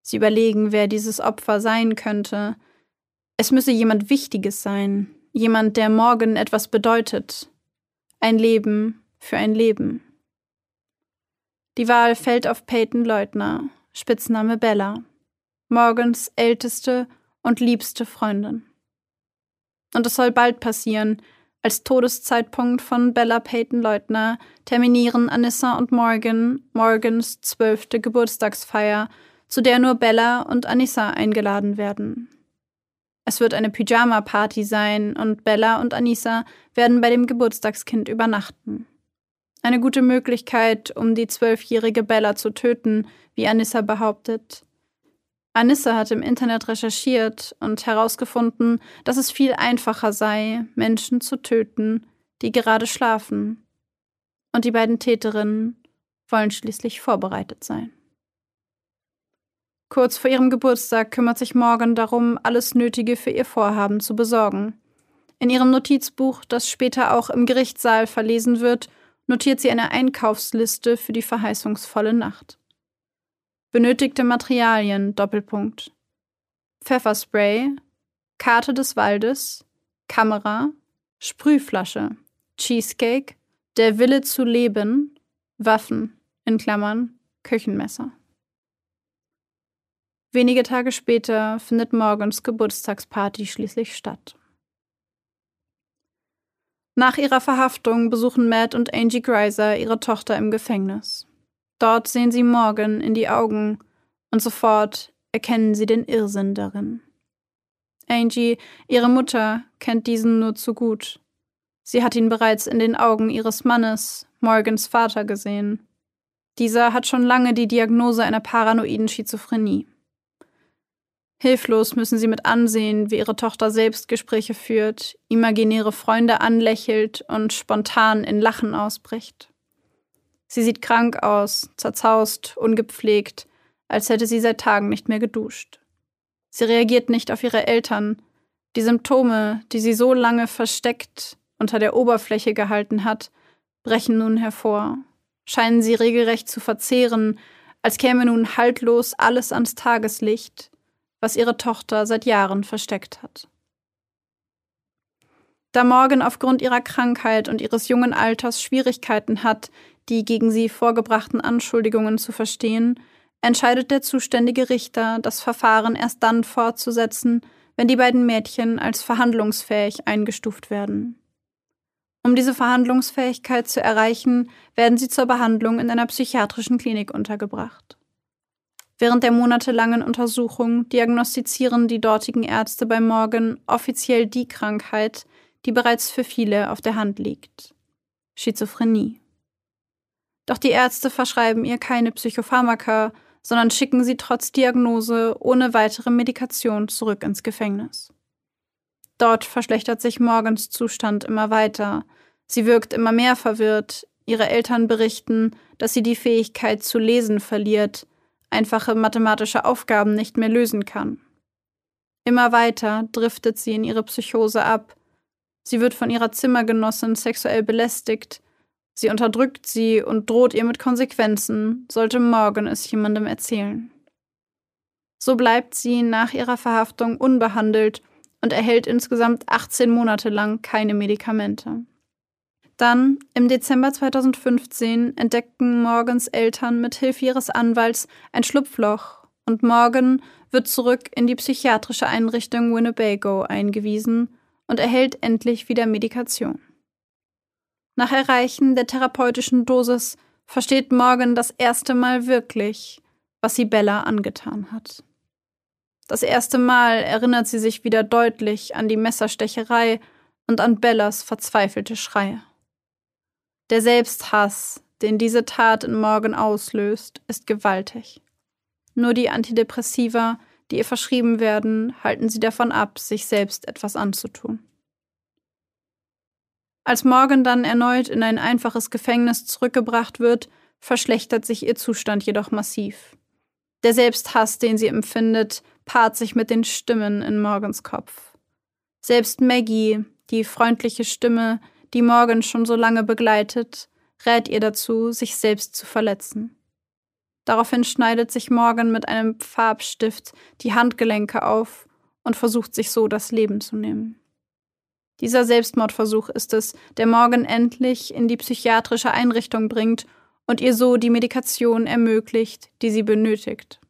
Speaker 2: Sie überlegen, wer dieses Opfer sein könnte. Es müsse jemand Wichtiges sein, jemand, der morgen etwas bedeutet. Ein Leben für ein Leben. Die Wahl fällt auf Peyton Leutner, Spitzname Bella, Morgans älteste und liebste Freundin. Und es soll bald passieren, als Todeszeitpunkt von Bella Peyton Leutner terminieren Anissa und Morgan Morgans zwölfte Geburtstagsfeier, zu der nur Bella und Anissa eingeladen werden. Es wird eine Pyjama-Party sein und Bella und Anissa werden bei dem Geburtstagskind übernachten. Eine gute Möglichkeit, um die zwölfjährige Bella zu töten, wie Anissa behauptet. Anissa hat im Internet recherchiert und herausgefunden, dass es viel einfacher sei, Menschen zu töten, die gerade schlafen. Und die beiden Täterinnen wollen schließlich vorbereitet sein. Kurz vor ihrem Geburtstag kümmert sich Morgan darum, alles Nötige für ihr Vorhaben zu besorgen. In ihrem Notizbuch, das später auch im Gerichtssaal verlesen wird, notiert sie eine Einkaufsliste für die verheißungsvolle Nacht. Benötigte Materialien Doppelpunkt. Pfefferspray, Karte des Waldes, Kamera, Sprühflasche, Cheesecake, der Wille zu leben, Waffen, in Klammern, Küchenmesser. Wenige Tage später findet Morgans Geburtstagsparty schließlich statt. Nach ihrer Verhaftung besuchen Matt und Angie Greiser ihre Tochter im Gefängnis. Dort sehen sie Morgan in die Augen und sofort erkennen sie den Irrsinn darin. Angie, ihre Mutter, kennt diesen nur zu gut. Sie hat ihn bereits in den Augen ihres Mannes, Morgans Vater, gesehen. Dieser hat schon lange die Diagnose einer paranoiden Schizophrenie. Hilflos müssen sie mit ansehen, wie ihre Tochter Selbstgespräche führt, imaginäre Freunde anlächelt und spontan in Lachen ausbricht. Sie sieht krank aus, zerzaust, ungepflegt, als hätte sie seit Tagen nicht mehr geduscht. Sie reagiert nicht auf ihre Eltern. Die Symptome, die sie so lange versteckt unter der Oberfläche gehalten hat, brechen nun hervor, scheinen sie regelrecht zu verzehren, als käme nun haltlos alles ans Tageslicht, was ihre Tochter seit Jahren versteckt hat. Da Morgan aufgrund ihrer Krankheit und ihres jungen Alters Schwierigkeiten hat, die gegen sie vorgebrachten Anschuldigungen zu verstehen, entscheidet der zuständige Richter, das Verfahren erst dann fortzusetzen, wenn die beiden Mädchen als verhandlungsfähig eingestuft werden. Um diese Verhandlungsfähigkeit zu erreichen, werden sie zur Behandlung in einer psychiatrischen Klinik untergebracht. Während der monatelangen Untersuchung diagnostizieren die dortigen Ärzte bei Morgan offiziell die Krankheit, die bereits für viele auf der Hand liegt. Schizophrenie. Doch die Ärzte verschreiben ihr keine Psychopharmaka, sondern schicken sie trotz Diagnose ohne weitere Medikation zurück ins Gefängnis. Dort verschlechtert sich Morgans Zustand immer weiter. Sie wirkt immer mehr verwirrt. Ihre Eltern berichten, dass sie die Fähigkeit zu lesen verliert, einfache mathematische Aufgaben nicht mehr lösen kann. Immer weiter driftet sie in ihre Psychose ab. Sie wird von ihrer Zimmergenossin sexuell belästigt. Sie unterdrückt sie und droht ihr mit Konsequenzen, sollte Morgan es jemandem erzählen. So bleibt sie nach ihrer Verhaftung unbehandelt und erhält insgesamt 18 Monate lang keine Medikamente. Dann, im Dezember 2015, entdeckten Morgans Eltern mit Hilfe ihres Anwalts ein Schlupfloch und Morgan wird zurück in die psychiatrische Einrichtung Winnebago eingewiesen und erhält endlich wieder Medikation. Nach Erreichen der therapeutischen Dosis versteht Morgan das erste Mal wirklich, was sie Bella angetan hat. Das erste Mal erinnert sie sich wieder deutlich an die Messerstecherei und an Bellas verzweifelte Schreie. Der Selbsthass, den diese Tat in Morgan auslöst, ist gewaltig. Nur die Antidepressiva, die ihr verschrieben werden, halten sie davon ab, sich selbst etwas anzutun. Als Morgan dann erneut in ein einfaches Gefängnis zurückgebracht wird, verschlechtert sich ihr Zustand jedoch massiv. Der Selbsthass, den sie empfindet, paart sich mit den Stimmen in Morgans Kopf. Selbst Maggie, die freundliche Stimme, die Morgan schon so lange begleitet, rät ihr dazu, sich selbst zu verletzen. Daraufhin schneidet sich Morgan mit einem Farbstift die Handgelenke auf und versucht sich so das Leben zu nehmen. Dieser Selbstmordversuch ist es, der Morgan endlich in die psychiatrische Einrichtung bringt und ihr so die Medikation ermöglicht, die sie benötigt.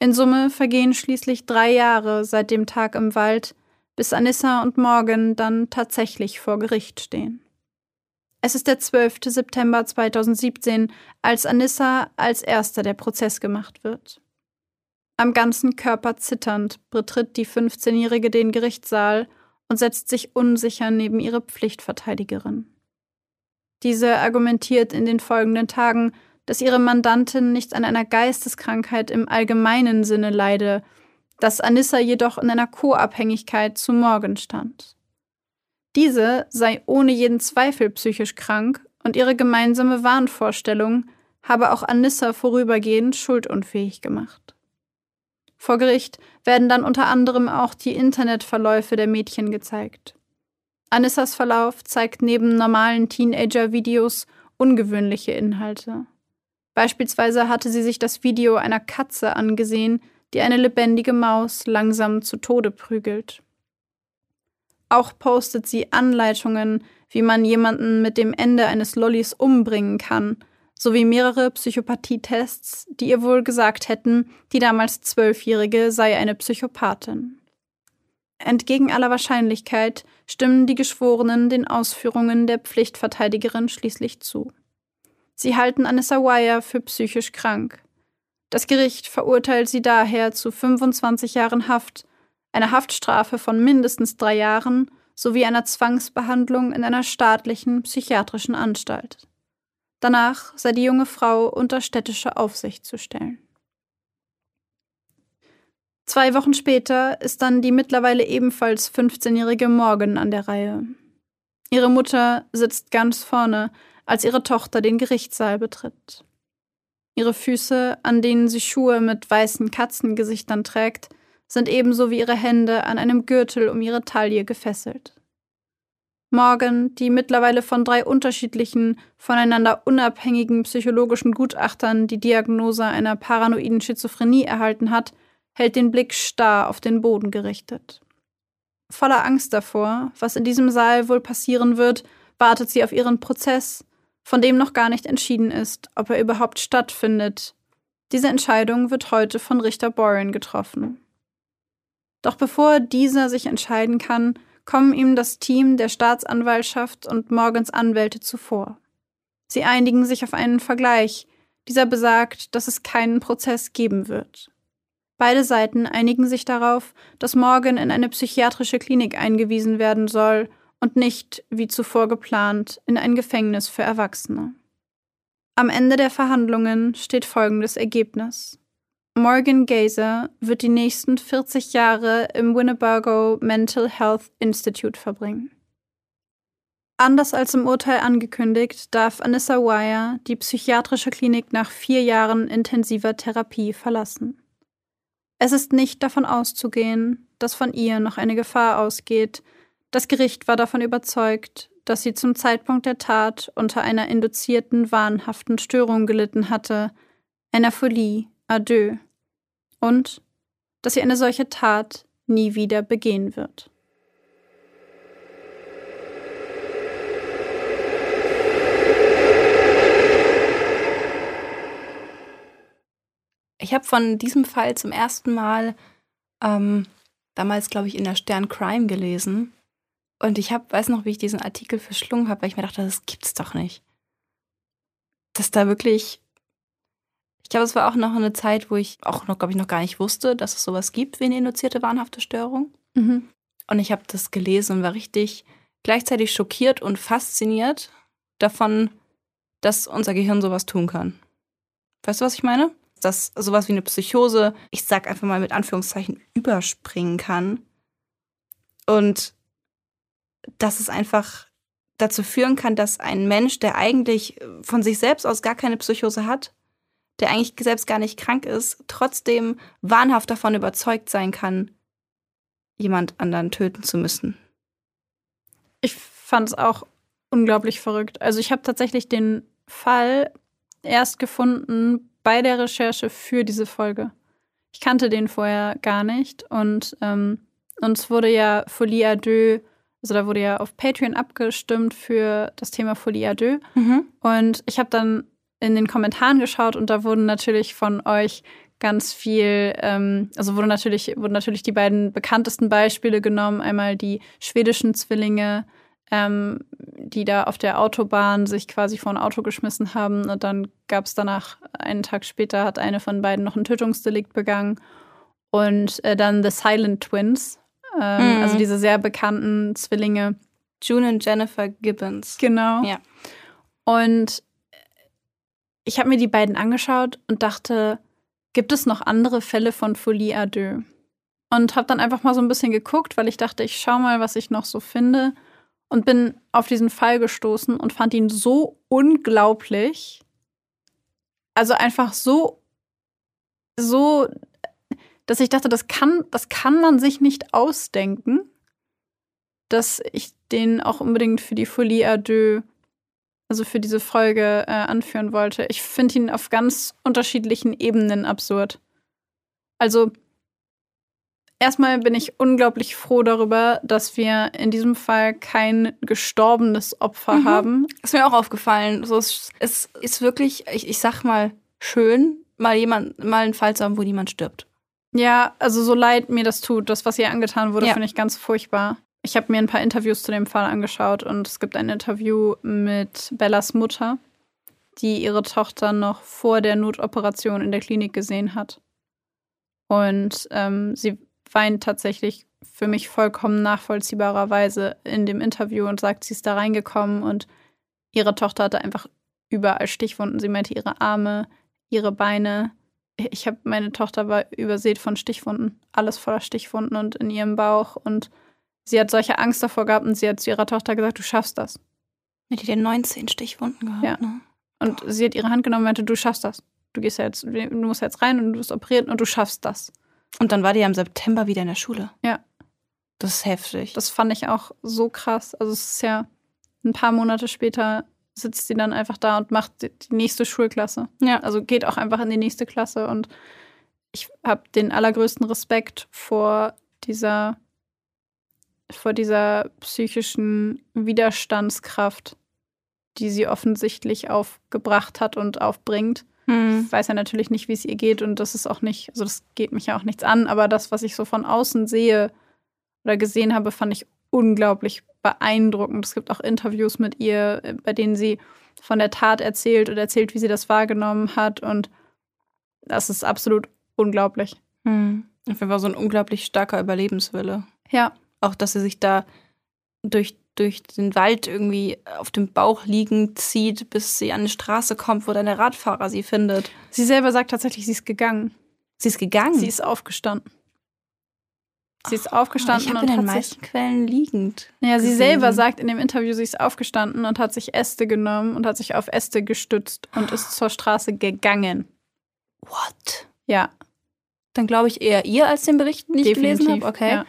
Speaker 2: In Summe vergehen schließlich drei Jahre seit dem Tag im Wald, bis Anissa und Morgan dann tatsächlich vor Gericht stehen. Es ist der 12. September 2017, als Anissa als erster der Prozess gemacht wird. Am ganzen Körper zitternd betritt die 15-Jährige den Gerichtssaal und setzt sich unsicher neben ihre Pflichtverteidigerin. Diese argumentiert in den folgenden Tagen, dass ihre Mandantin nicht an einer Geisteskrankheit im allgemeinen Sinne leide, dass Anissa jedoch in einer Co-Abhängigkeit zu Morgan stand. Diese sei ohne jeden Zweifel psychisch krank und ihre gemeinsame Wahnvorstellung habe auch Anissa vorübergehend schuldunfähig gemacht. Vor Gericht werden dann unter anderem auch die Internetverläufe der Mädchen gezeigt. Anissas Verlauf zeigt neben normalen Teenager-Videos ungewöhnliche Inhalte. Beispielsweise hatte sie sich das Video einer Katze angesehen, die eine lebendige Maus langsam zu Tode prügelt. Auch postet sie Anleitungen, wie man jemanden mit dem Ende eines Lollis umbringen kann, sowie mehrere Psychopathietests, die ihr wohl gesagt hätten, die damals Zwölfjährige sei eine Psychopathin. Entgegen aller Wahrscheinlichkeit stimmen die Geschworenen den Ausführungen der Pflichtverteidigerin schließlich zu. Sie halten Anissa Wire für psychisch krank. Das Gericht verurteilt sie daher zu 25 Jahren Haft, einer Haftstrafe von mindestens drei Jahren sowie einer Zwangsbehandlung in einer staatlichen psychiatrischen Anstalt. Danach sei die junge Frau unter städtische Aufsicht zu stellen. Zwei Wochen später ist dann die mittlerweile ebenfalls 15-jährige Morgan an der Reihe. Ihre Mutter sitzt ganz vorne, als ihre Tochter den Gerichtssaal betritt. Ihre Füße, an denen sie Schuhe mit weißen Katzengesichtern trägt, sind ebenso wie ihre Hände an einem Gürtel um ihre Taille gefesselt. Morgan, die mittlerweile von drei unterschiedlichen, voneinander unabhängigen psychologischen Gutachtern die Diagnose einer paranoiden Schizophrenie erhalten hat, hält den Blick starr auf den Boden gerichtet. Voller Angst davor, was in diesem Saal wohl passieren wird, wartet sie auf ihren Prozess, von dem noch gar nicht entschieden ist, ob er überhaupt stattfindet. Diese Entscheidung wird heute von Richter Boren getroffen. Doch bevor dieser sich entscheiden kann, kommen ihm das Team der Staatsanwaltschaft und Morgans Anwälte zuvor. Sie einigen sich auf einen Vergleich. Dieser besagt, dass es keinen Prozess geben wird. Beide Seiten einigen sich darauf, dass Morgan in eine psychiatrische Klinik eingewiesen werden soll und nicht, wie zuvor geplant, in ein Gefängnis für Erwachsene. Am Ende der Verhandlungen steht folgendes Ergebnis. Morgan Gazer wird die nächsten 40 Jahre im Winnebago Mental Health Institute verbringen. Anders als im Urteil angekündigt, darf Anissa Wire die psychiatrische Klinik nach vier Jahren intensiver Therapie verlassen. Es ist nicht davon auszugehen, dass von ihr noch eine Gefahr ausgeht. Das Gericht war davon überzeugt, dass sie zum Zeitpunkt der Tat unter einer induzierten wahnhaften Störung gelitten hatte, einer Folie deux, und dass sie eine solche Tat nie wieder begehen wird.
Speaker 1: Ich habe von diesem Fall zum ersten Mal ähm, damals, glaube ich, in der Stern Crime gelesen. Und ich hab, weiß noch, wie ich diesen Artikel verschlungen habe, weil ich mir dachte, das gibt's doch nicht. Dass da wirklich. Ich glaube, es war auch noch eine Zeit, wo ich auch noch, glaube ich, noch gar nicht wusste, dass es sowas gibt wie eine induzierte wahnhafte Störung. Mhm. Und ich habe das gelesen und war richtig gleichzeitig schockiert und fasziniert davon, dass unser Gehirn sowas tun kann. Weißt du, was ich meine? dass sowas wie eine Psychose, ich sag einfach mal mit Anführungszeichen, überspringen kann. Und dass es einfach dazu führen kann, dass ein Mensch, der eigentlich von sich selbst aus gar keine Psychose hat, der eigentlich selbst gar nicht krank ist, trotzdem wahnhaft davon überzeugt sein kann, jemand anderen töten zu müssen.
Speaker 2: Ich fand es auch unglaublich verrückt. Also ich habe tatsächlich den Fall erst gefunden bei der Recherche für diese Folge. Ich kannte den vorher gar nicht und ähm, uns wurde ja Folie à deux, also da wurde ja auf Patreon abgestimmt für das Thema Folie à deux. Mhm. Und ich habe dann in den Kommentaren geschaut und da wurden natürlich von euch ganz viel, ähm, also wurde natürlich, wurden natürlich die beiden bekanntesten Beispiele genommen. Einmal die schwedischen Zwillinge, ähm, die da auf der Autobahn sich quasi vor ein Auto geschmissen haben. Und dann gab es danach, einen Tag später, hat eine von beiden noch ein Tötungsdelikt begangen. und äh, dann The Silent Twins, ähm,
Speaker 1: Mhm.
Speaker 2: also diese sehr bekannten Zwillinge.
Speaker 1: June und Jennifer Gibbons.
Speaker 2: Genau.
Speaker 1: Ja.
Speaker 2: Und ich habe mir die beiden angeschaut und dachte, gibt es noch andere Fälle von Folie à deux? Und habe dann einfach mal so ein bisschen geguckt, weil ich dachte, ich schau mal, was ich noch so finde. Und bin auf diesen Fall gestoßen und fand ihn so unglaublich. Also einfach so, so, dass ich dachte, das kann, das kann man sich nicht ausdenken, dass ich den auch unbedingt für die Folie à deux also für diese Folge äh, anführen wollte. Ich finde ihn auf ganz unterschiedlichen Ebenen absurd. Also erstmal bin ich unglaublich froh darüber, dass wir in diesem Fall kein gestorbenes Opfer
Speaker 1: Mhm.
Speaker 2: haben.
Speaker 1: Ist mir auch aufgefallen. So, es, es ist wirklich, ich, ich sag mal, schön, mal jemand, mal einen Fall zu haben, wo niemand stirbt.
Speaker 2: Ja, also so leid mir das tut, das, was ihr angetan wurde,
Speaker 1: Ja.
Speaker 2: finde ich ganz furchtbar. Ich habe mir ein paar Interviews zu dem Fall angeschaut und es gibt ein Interview mit Bellas Mutter, die ihre Tochter noch vor der Notoperation in der Klinik gesehen hat. Und ähm, sie weint tatsächlich für mich vollkommen nachvollziehbarerweise in dem Interview und sagt, sie ist da reingekommen und ihre Tochter hatte einfach überall Stichwunden. Sie meinte ihre Arme, ihre Beine. Ich habe meine Tochter war übersät von Stichwunden, alles voller Stichwunden und in ihrem Bauch und sie hat solche Angst davor gehabt und sie hat zu ihrer Tochter gesagt, du schaffst das.
Speaker 1: Die denn 19 Stichwunden gehabt?
Speaker 2: Ja.
Speaker 1: Ne?
Speaker 2: Und sie hat ihre Hand genommen und meinte, du schaffst das. Du gehst ja jetzt, du musst jetzt rein und du wirst operiert und du schaffst das.
Speaker 1: Und dann war die ja im September wieder in der Schule.
Speaker 2: Ja.
Speaker 1: Das ist heftig.
Speaker 2: Das fand ich auch so krass. Also es ist ja ein paar Monate später sitzt sie dann einfach da und macht die nächste Schulklasse.
Speaker 1: ja.
Speaker 2: Also geht auch einfach in die nächste Klasse und ich habe den allergrößten Respekt vor dieser vor dieser psychischen Widerstandskraft, die sie offensichtlich aufgebracht hat und aufbringt.
Speaker 1: Hm.
Speaker 2: Ich weiß ja natürlich nicht, wie es ihr geht und das ist auch nicht, also das geht mich ja auch nichts an, aber das, was ich so von außen sehe oder gesehen habe, fand ich unglaublich beeindruckend. Es gibt auch Interviews mit ihr, äh, bei denen sie von der Tat erzählt und erzählt, wie sie das wahrgenommen hat und das ist absolut unglaublich.
Speaker 1: Hm. Auf jeden Fall so ein unglaublich starker Überlebenswille.
Speaker 2: Ja,
Speaker 1: Auch, dass sie sich da durch, durch den Wald irgendwie auf dem Bauch liegend zieht, bis sie an eine Straße kommt, wo dann der Radfahrer sie findet.
Speaker 2: sie selber sagt tatsächlich, sie ist gegangen.
Speaker 1: Sie ist gegangen.
Speaker 2: Sie ist aufgestanden. Sie ist
Speaker 1: ich
Speaker 2: aufgestanden
Speaker 1: habe in
Speaker 2: und
Speaker 1: den
Speaker 2: hat
Speaker 1: meisten
Speaker 2: sich
Speaker 1: Quellen liegend.
Speaker 2: Ja, sie
Speaker 1: gesehen.
Speaker 2: selber sagt in dem Interview, sie ist aufgestanden und hat sich Äste genommen und hat sich auf Äste gestützt und ist zur Straße gegangen.
Speaker 1: What?
Speaker 2: Ja,
Speaker 1: Dann glaube ich eher ihr als den Berichten, die ich gelesen habe. Okay.
Speaker 2: Ja.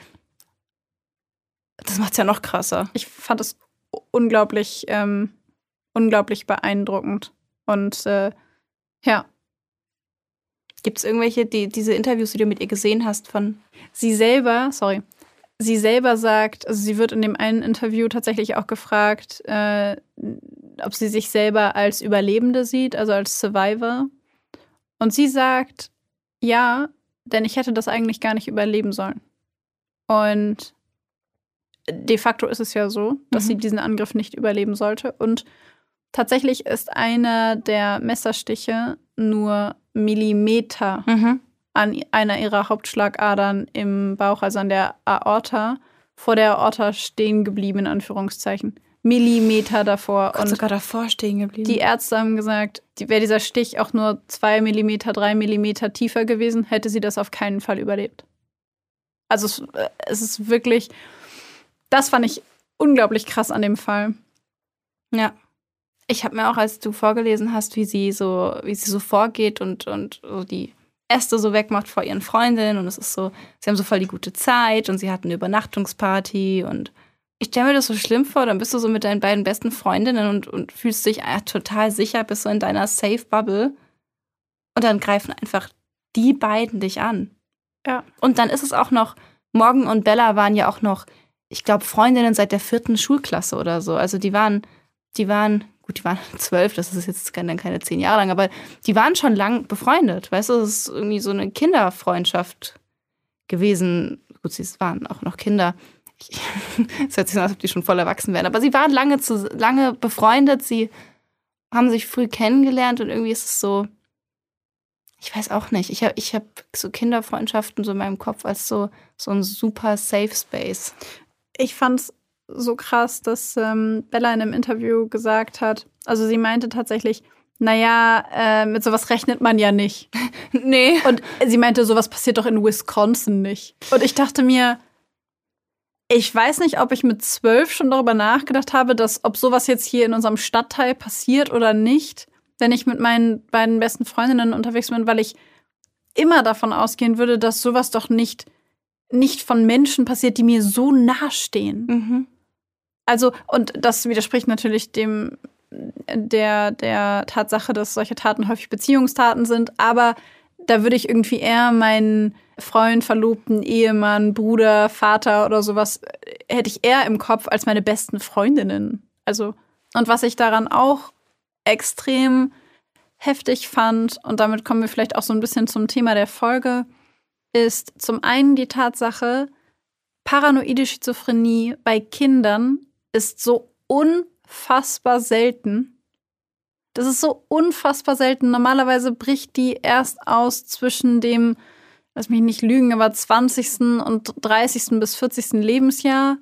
Speaker 1: Das macht's ja noch krasser.
Speaker 2: Ich fand es unglaublich, ähm, unglaublich beeindruckend. Und äh, ja,
Speaker 1: Gibt es irgendwelche, die, diese Interviews, die du mit ihr gesehen hast, von.
Speaker 2: sie selber, sorry, sie selber sagt, also sie wird in dem einen Interview tatsächlich auch gefragt, äh, ob sie sich selber als Überlebende sieht, also als Survivor. Und sie sagt, ja, denn ich hätte das eigentlich gar nicht überleben sollen. Und de facto ist es ja so, dass
Speaker 1: Mhm.
Speaker 2: sie diesen Angriff nicht überleben sollte. Und tatsächlich ist einer der Messerstiche nur Millimeter
Speaker 1: Mhm.
Speaker 2: an einer ihrer Hauptschlagadern im Bauch, also an der Aorta, vor der Aorta stehen geblieben, in Anführungszeichen. Millimeter davor.
Speaker 1: Gott,
Speaker 2: Und
Speaker 1: sogar davor stehen geblieben.
Speaker 2: die Ärzte haben gesagt, wäre dieser Stich auch nur zwei Millimeter, drei Millimeter tiefer gewesen, hätte sie das auf keinen Fall überlebt. Also es, äh, es ist wirklich, das fand ich unglaublich krass an dem Fall.
Speaker 1: Ja. Ich habe mir auch, als du vorgelesen hast, wie sie so, wie sie so vorgeht und, und so die Äste so wegmacht vor ihren Freundinnen und es ist so, sie haben so voll die gute Zeit und sie hatten eine Übernachtungsparty und ich stelle mir das so schlimm vor, dann bist du so mit deinen beiden besten Freundinnen und, und fühlst dich total sicher, bist so in deiner Safe Bubble und dann greifen einfach die beiden dich an.
Speaker 2: Ja.
Speaker 1: Und dann ist es auch noch, Morgan und Bella waren ja auch noch, ich glaube, Freundinnen seit der vierten Schulklasse oder so. Also die waren, die waren, gut, die waren zwölf, das ist jetzt keine, keine zehn Jahre lang, aber die waren schon lang befreundet. Weißt du, es ist irgendwie so eine Kinderfreundschaft gewesen. Gut, sie waren auch noch Kinder. Es hört sich so an, als ob die schon voll erwachsen wären. Aber sie waren lange, zu, lange befreundet. Sie haben sich früh kennengelernt und irgendwie ist es so. Ich weiß auch nicht. Ich habe ich hab so Kinderfreundschaften so in meinem Kopf als so, so ein super Safe Space.
Speaker 2: Ich fand's so krass, dass ähm, Bella in einem Interview gesagt hat, also sie meinte tatsächlich, naja, äh, mit sowas rechnet man ja nicht.
Speaker 1: nee.
Speaker 2: Und sie meinte, sowas passiert doch in Wisconsin nicht. Und ich dachte mir, ich weiß nicht, ob ich mit zwölf schon darüber nachgedacht habe, dass ob sowas jetzt hier in unserem Stadtteil passiert oder nicht, wenn ich mit meinen beiden besten Freundinnen unterwegs bin, weil ich immer davon ausgehen würde, dass sowas doch nicht, nicht von Menschen passiert, die mir so nahestehen.
Speaker 1: Mhm.
Speaker 2: Also, und das widerspricht natürlich dem der, der Tatsache, dass solche Taten häufig Beziehungstaten sind, aber da würde ich irgendwie eher meinen Freund, Verlobten, Ehemann, Bruder, Vater oder sowas, hätte ich eher im Kopf als meine besten Freundinnen. Also, und was ich daran auch extrem heftig fand, und damit kommen wir vielleicht auch so ein bisschen zum Thema der Folge, ist zum einen die Tatsache, paranoide Schizophrenie bei Kindern ist so unfassbar selten. Das ist so unfassbar selten. Normalerweise bricht die erst aus zwischen dem, lass mich nicht lügen, aber 20. und 30. bis 40. Lebensjahr.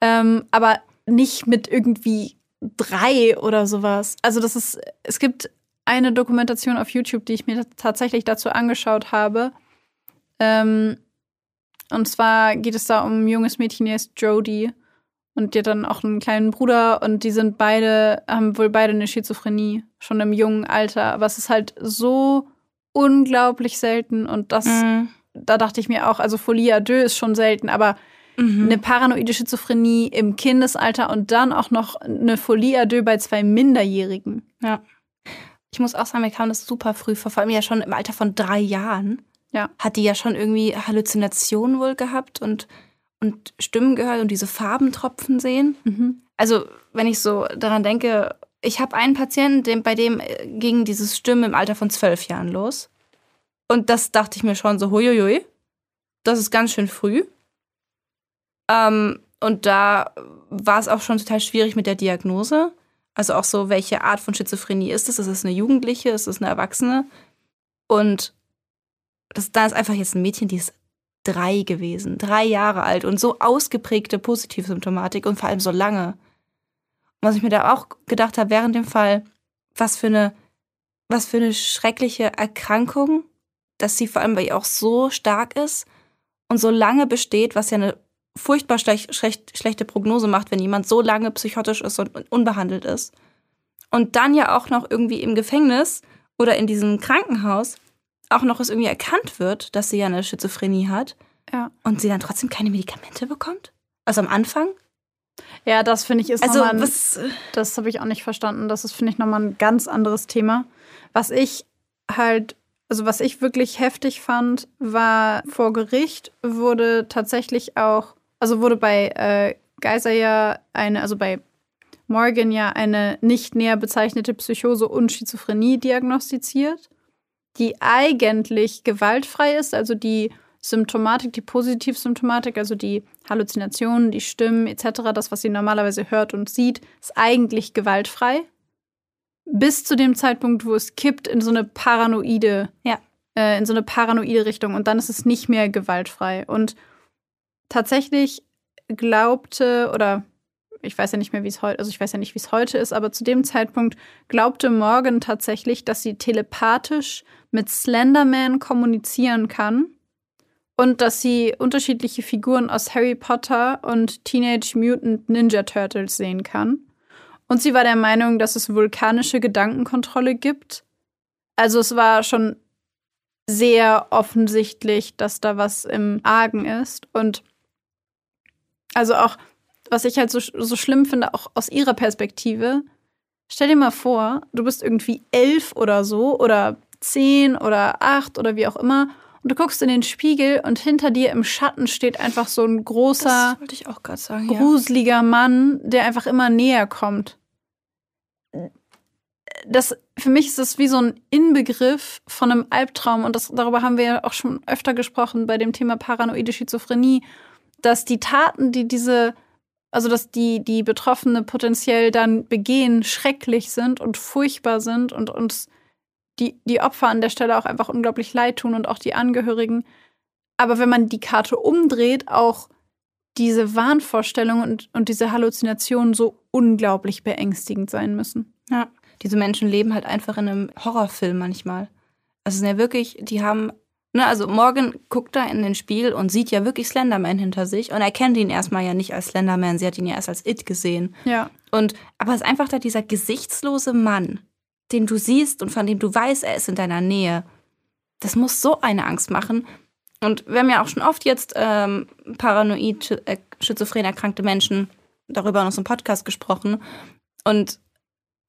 Speaker 2: Ähm, aber nicht mit irgendwie drei oder sowas. Also das ist, es gibt eine Dokumentation auf YouTube, die ich mir tatsächlich dazu angeschaut habe. Ähm, und zwar geht es da um ein junges Mädchen, die heißt Jodie. Und die hat dann auch einen kleinen Bruder und die sind beide, haben wohl beide eine Schizophrenie, schon im jungen Alter. Aber es ist halt so unglaublich selten und das,
Speaker 1: Mhm.
Speaker 2: da dachte ich mir auch, also Folie à deux ist schon selten, aber
Speaker 1: Mhm.
Speaker 2: eine paranoide Schizophrenie im Kindesalter und dann auch noch eine Folie à deux bei zwei Minderjährigen.
Speaker 1: Ja. Ich muss auch sagen, wir kamen das super früh vor, vor allem ja schon im Alter von drei Jahren.
Speaker 2: Ja.
Speaker 1: Hat die ja schon irgendwie Halluzinationen wohl gehabt und, und Stimmen gehört und diese Farbentropfen sehen.
Speaker 2: Mhm.
Speaker 1: Also, wenn ich so daran denke, ich habe einen Patienten, dem, bei dem äh, ging dieses Stimmen im Alter von zwölf Jahren los. Und das dachte ich mir schon so, huiuiui, das ist ganz schön früh. Ähm, und da war es auch schon total schwierig mit der Diagnose. Also auch so, welche Art von Schizophrenie ist es? Ist es eine Jugendliche? Ist es eine Erwachsene? Und das, da ist einfach jetzt ein Mädchen, die ist drei gewesen, drei Jahre alt und so ausgeprägte Positivsymptomatik und vor allem so lange. Und was ich mir da auch gedacht habe während dem Fall, was für eine, was für eine schreckliche Erkrankung, dass sie vor allem bei ihr auch so stark ist und so lange besteht, was ja eine furchtbar schlecht, schlecht, schlechte Prognose macht, wenn jemand so lange psychotisch ist und unbehandelt ist. Und dann ja auch noch irgendwie im Gefängnis oder in diesem Krankenhaus auch noch es irgendwie erkannt wird, dass sie ja eine Schizophrenie hat
Speaker 2: Ja.
Speaker 1: und sie dann trotzdem keine Medikamente bekommt? Also am Anfang?
Speaker 2: Ja, das finde ich ist
Speaker 1: Also
Speaker 2: nochmal ein,
Speaker 1: was
Speaker 2: Das habe ich auch nicht verstanden. Das ist, finde ich, nochmal ein ganz anderes Thema. Was ich halt, also was ich wirklich heftig fand, war vor Gericht wurde tatsächlich auch, also wurde bei äh, Geiser ja eine, also bei Morgan ja eine nicht näher bezeichnete Psychose und Schizophrenie diagnostiziert, die eigentlich gewaltfrei ist, also die Symptomatik, die Positivsymptomatik, also die Halluzinationen, die Stimmen etc., das, was sie normalerweise hört und sieht, ist eigentlich gewaltfrei. Bis zu dem Zeitpunkt, wo es kippt in so eine paranoide,
Speaker 1: Ja.
Speaker 2: äh, in so eine paranoide Richtung und dann ist es nicht mehr gewaltfrei. Und tatsächlich glaubte oder ich weiß ja nicht mehr, wie es heute, also ich weiß ja nicht, wie es heute ist, aber zu dem Zeitpunkt glaubte Morgan tatsächlich, dass sie telepathisch mit Slenderman kommunizieren kann und dass sie unterschiedliche Figuren aus Harry Potter und Teenage Mutant Ninja Turtles sehen kann. Und sie war der Meinung, dass es vulkanische Gedankenkontrolle gibt. Also es war schon sehr offensichtlich, dass da was im Argen ist. Und also auch, was ich halt so, so schlimm finde, auch aus ihrer Perspektive, stell dir mal vor, du bist irgendwie elf oder so oder zehn oder acht oder wie auch immer und du guckst in den Spiegel und hinter dir im Schatten steht einfach so ein großer,
Speaker 1: das wollte ich auch gerade sagen, ja.
Speaker 2: gruseliger Mann, der einfach immer näher kommt. Das, für mich ist das wie so ein Inbegriff von einem Albtraum und das, darüber haben wir ja auch schon öfter gesprochen bei dem Thema paranoide Schizophrenie, dass die Taten, die diese, also dass die, die Betroffene potenziell dann begehen, schrecklich sind und furchtbar sind und uns die, die Opfer an der Stelle auch einfach unglaublich leid tun und auch die Angehörigen. Aber wenn man die Karte umdreht, auch diese Wahnvorstellungen und, und diese Halluzinationen so unglaublich beängstigend sein müssen.
Speaker 1: Ja. Diese Menschen leben halt einfach in einem Horrorfilm manchmal. Also es sind ja wirklich, die haben, ne, also Morgan guckt da in den Spiegel und sieht ja wirklich Slenderman hinter sich und erkennt ihn erstmal ja nicht als Slenderman, sie hat ihn ja erst als It gesehen.
Speaker 2: Ja.
Speaker 1: Und, aber es ist einfach da dieser gesichtslose Mann, den du siehst und von dem du weißt, er ist in deiner Nähe. Das muss so eine Angst machen. Und wir haben ja auch schon oft jetzt ähm, paranoid, äh, schizophren erkrankte Menschen darüber in unserem Podcast gesprochen. Und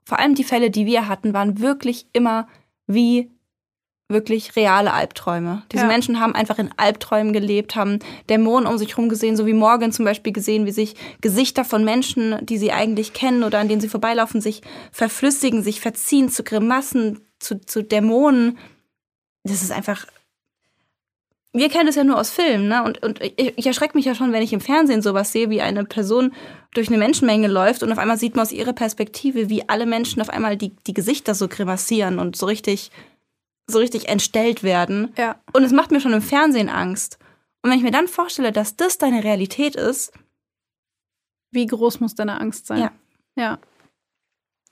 Speaker 1: vor allem die Fälle, die wir hatten, waren wirklich immer wie wirklich reale Albträume. Diese
Speaker 2: Ja.
Speaker 1: Menschen haben einfach in Albträumen gelebt, haben Dämonen um sich herum gesehen, so wie Morgan zum Beispiel gesehen, wie sich Gesichter von Menschen, die sie eigentlich kennen oder an denen sie vorbeilaufen, sich verflüssigen, sich verziehen zu Grimassen, zu, zu Dämonen. Das ist einfach. Wir kennen es ja nur aus Filmen, ne? Und, und ich, ich erschrecke mich ja schon, wenn ich im Fernsehen sowas sehe, wie eine Person durch eine Menschenmenge läuft und auf einmal sieht man aus ihrer Perspektive, wie alle Menschen auf einmal die, die Gesichter so grimassieren und so richtig, so richtig entstellt werden.
Speaker 2: Ja.
Speaker 1: Und es macht mir schon im Fernsehen Angst. Und wenn ich mir dann vorstelle, dass das deine Realität ist,
Speaker 2: Wie groß muss deine Angst sein?
Speaker 1: Ja.
Speaker 2: Ja.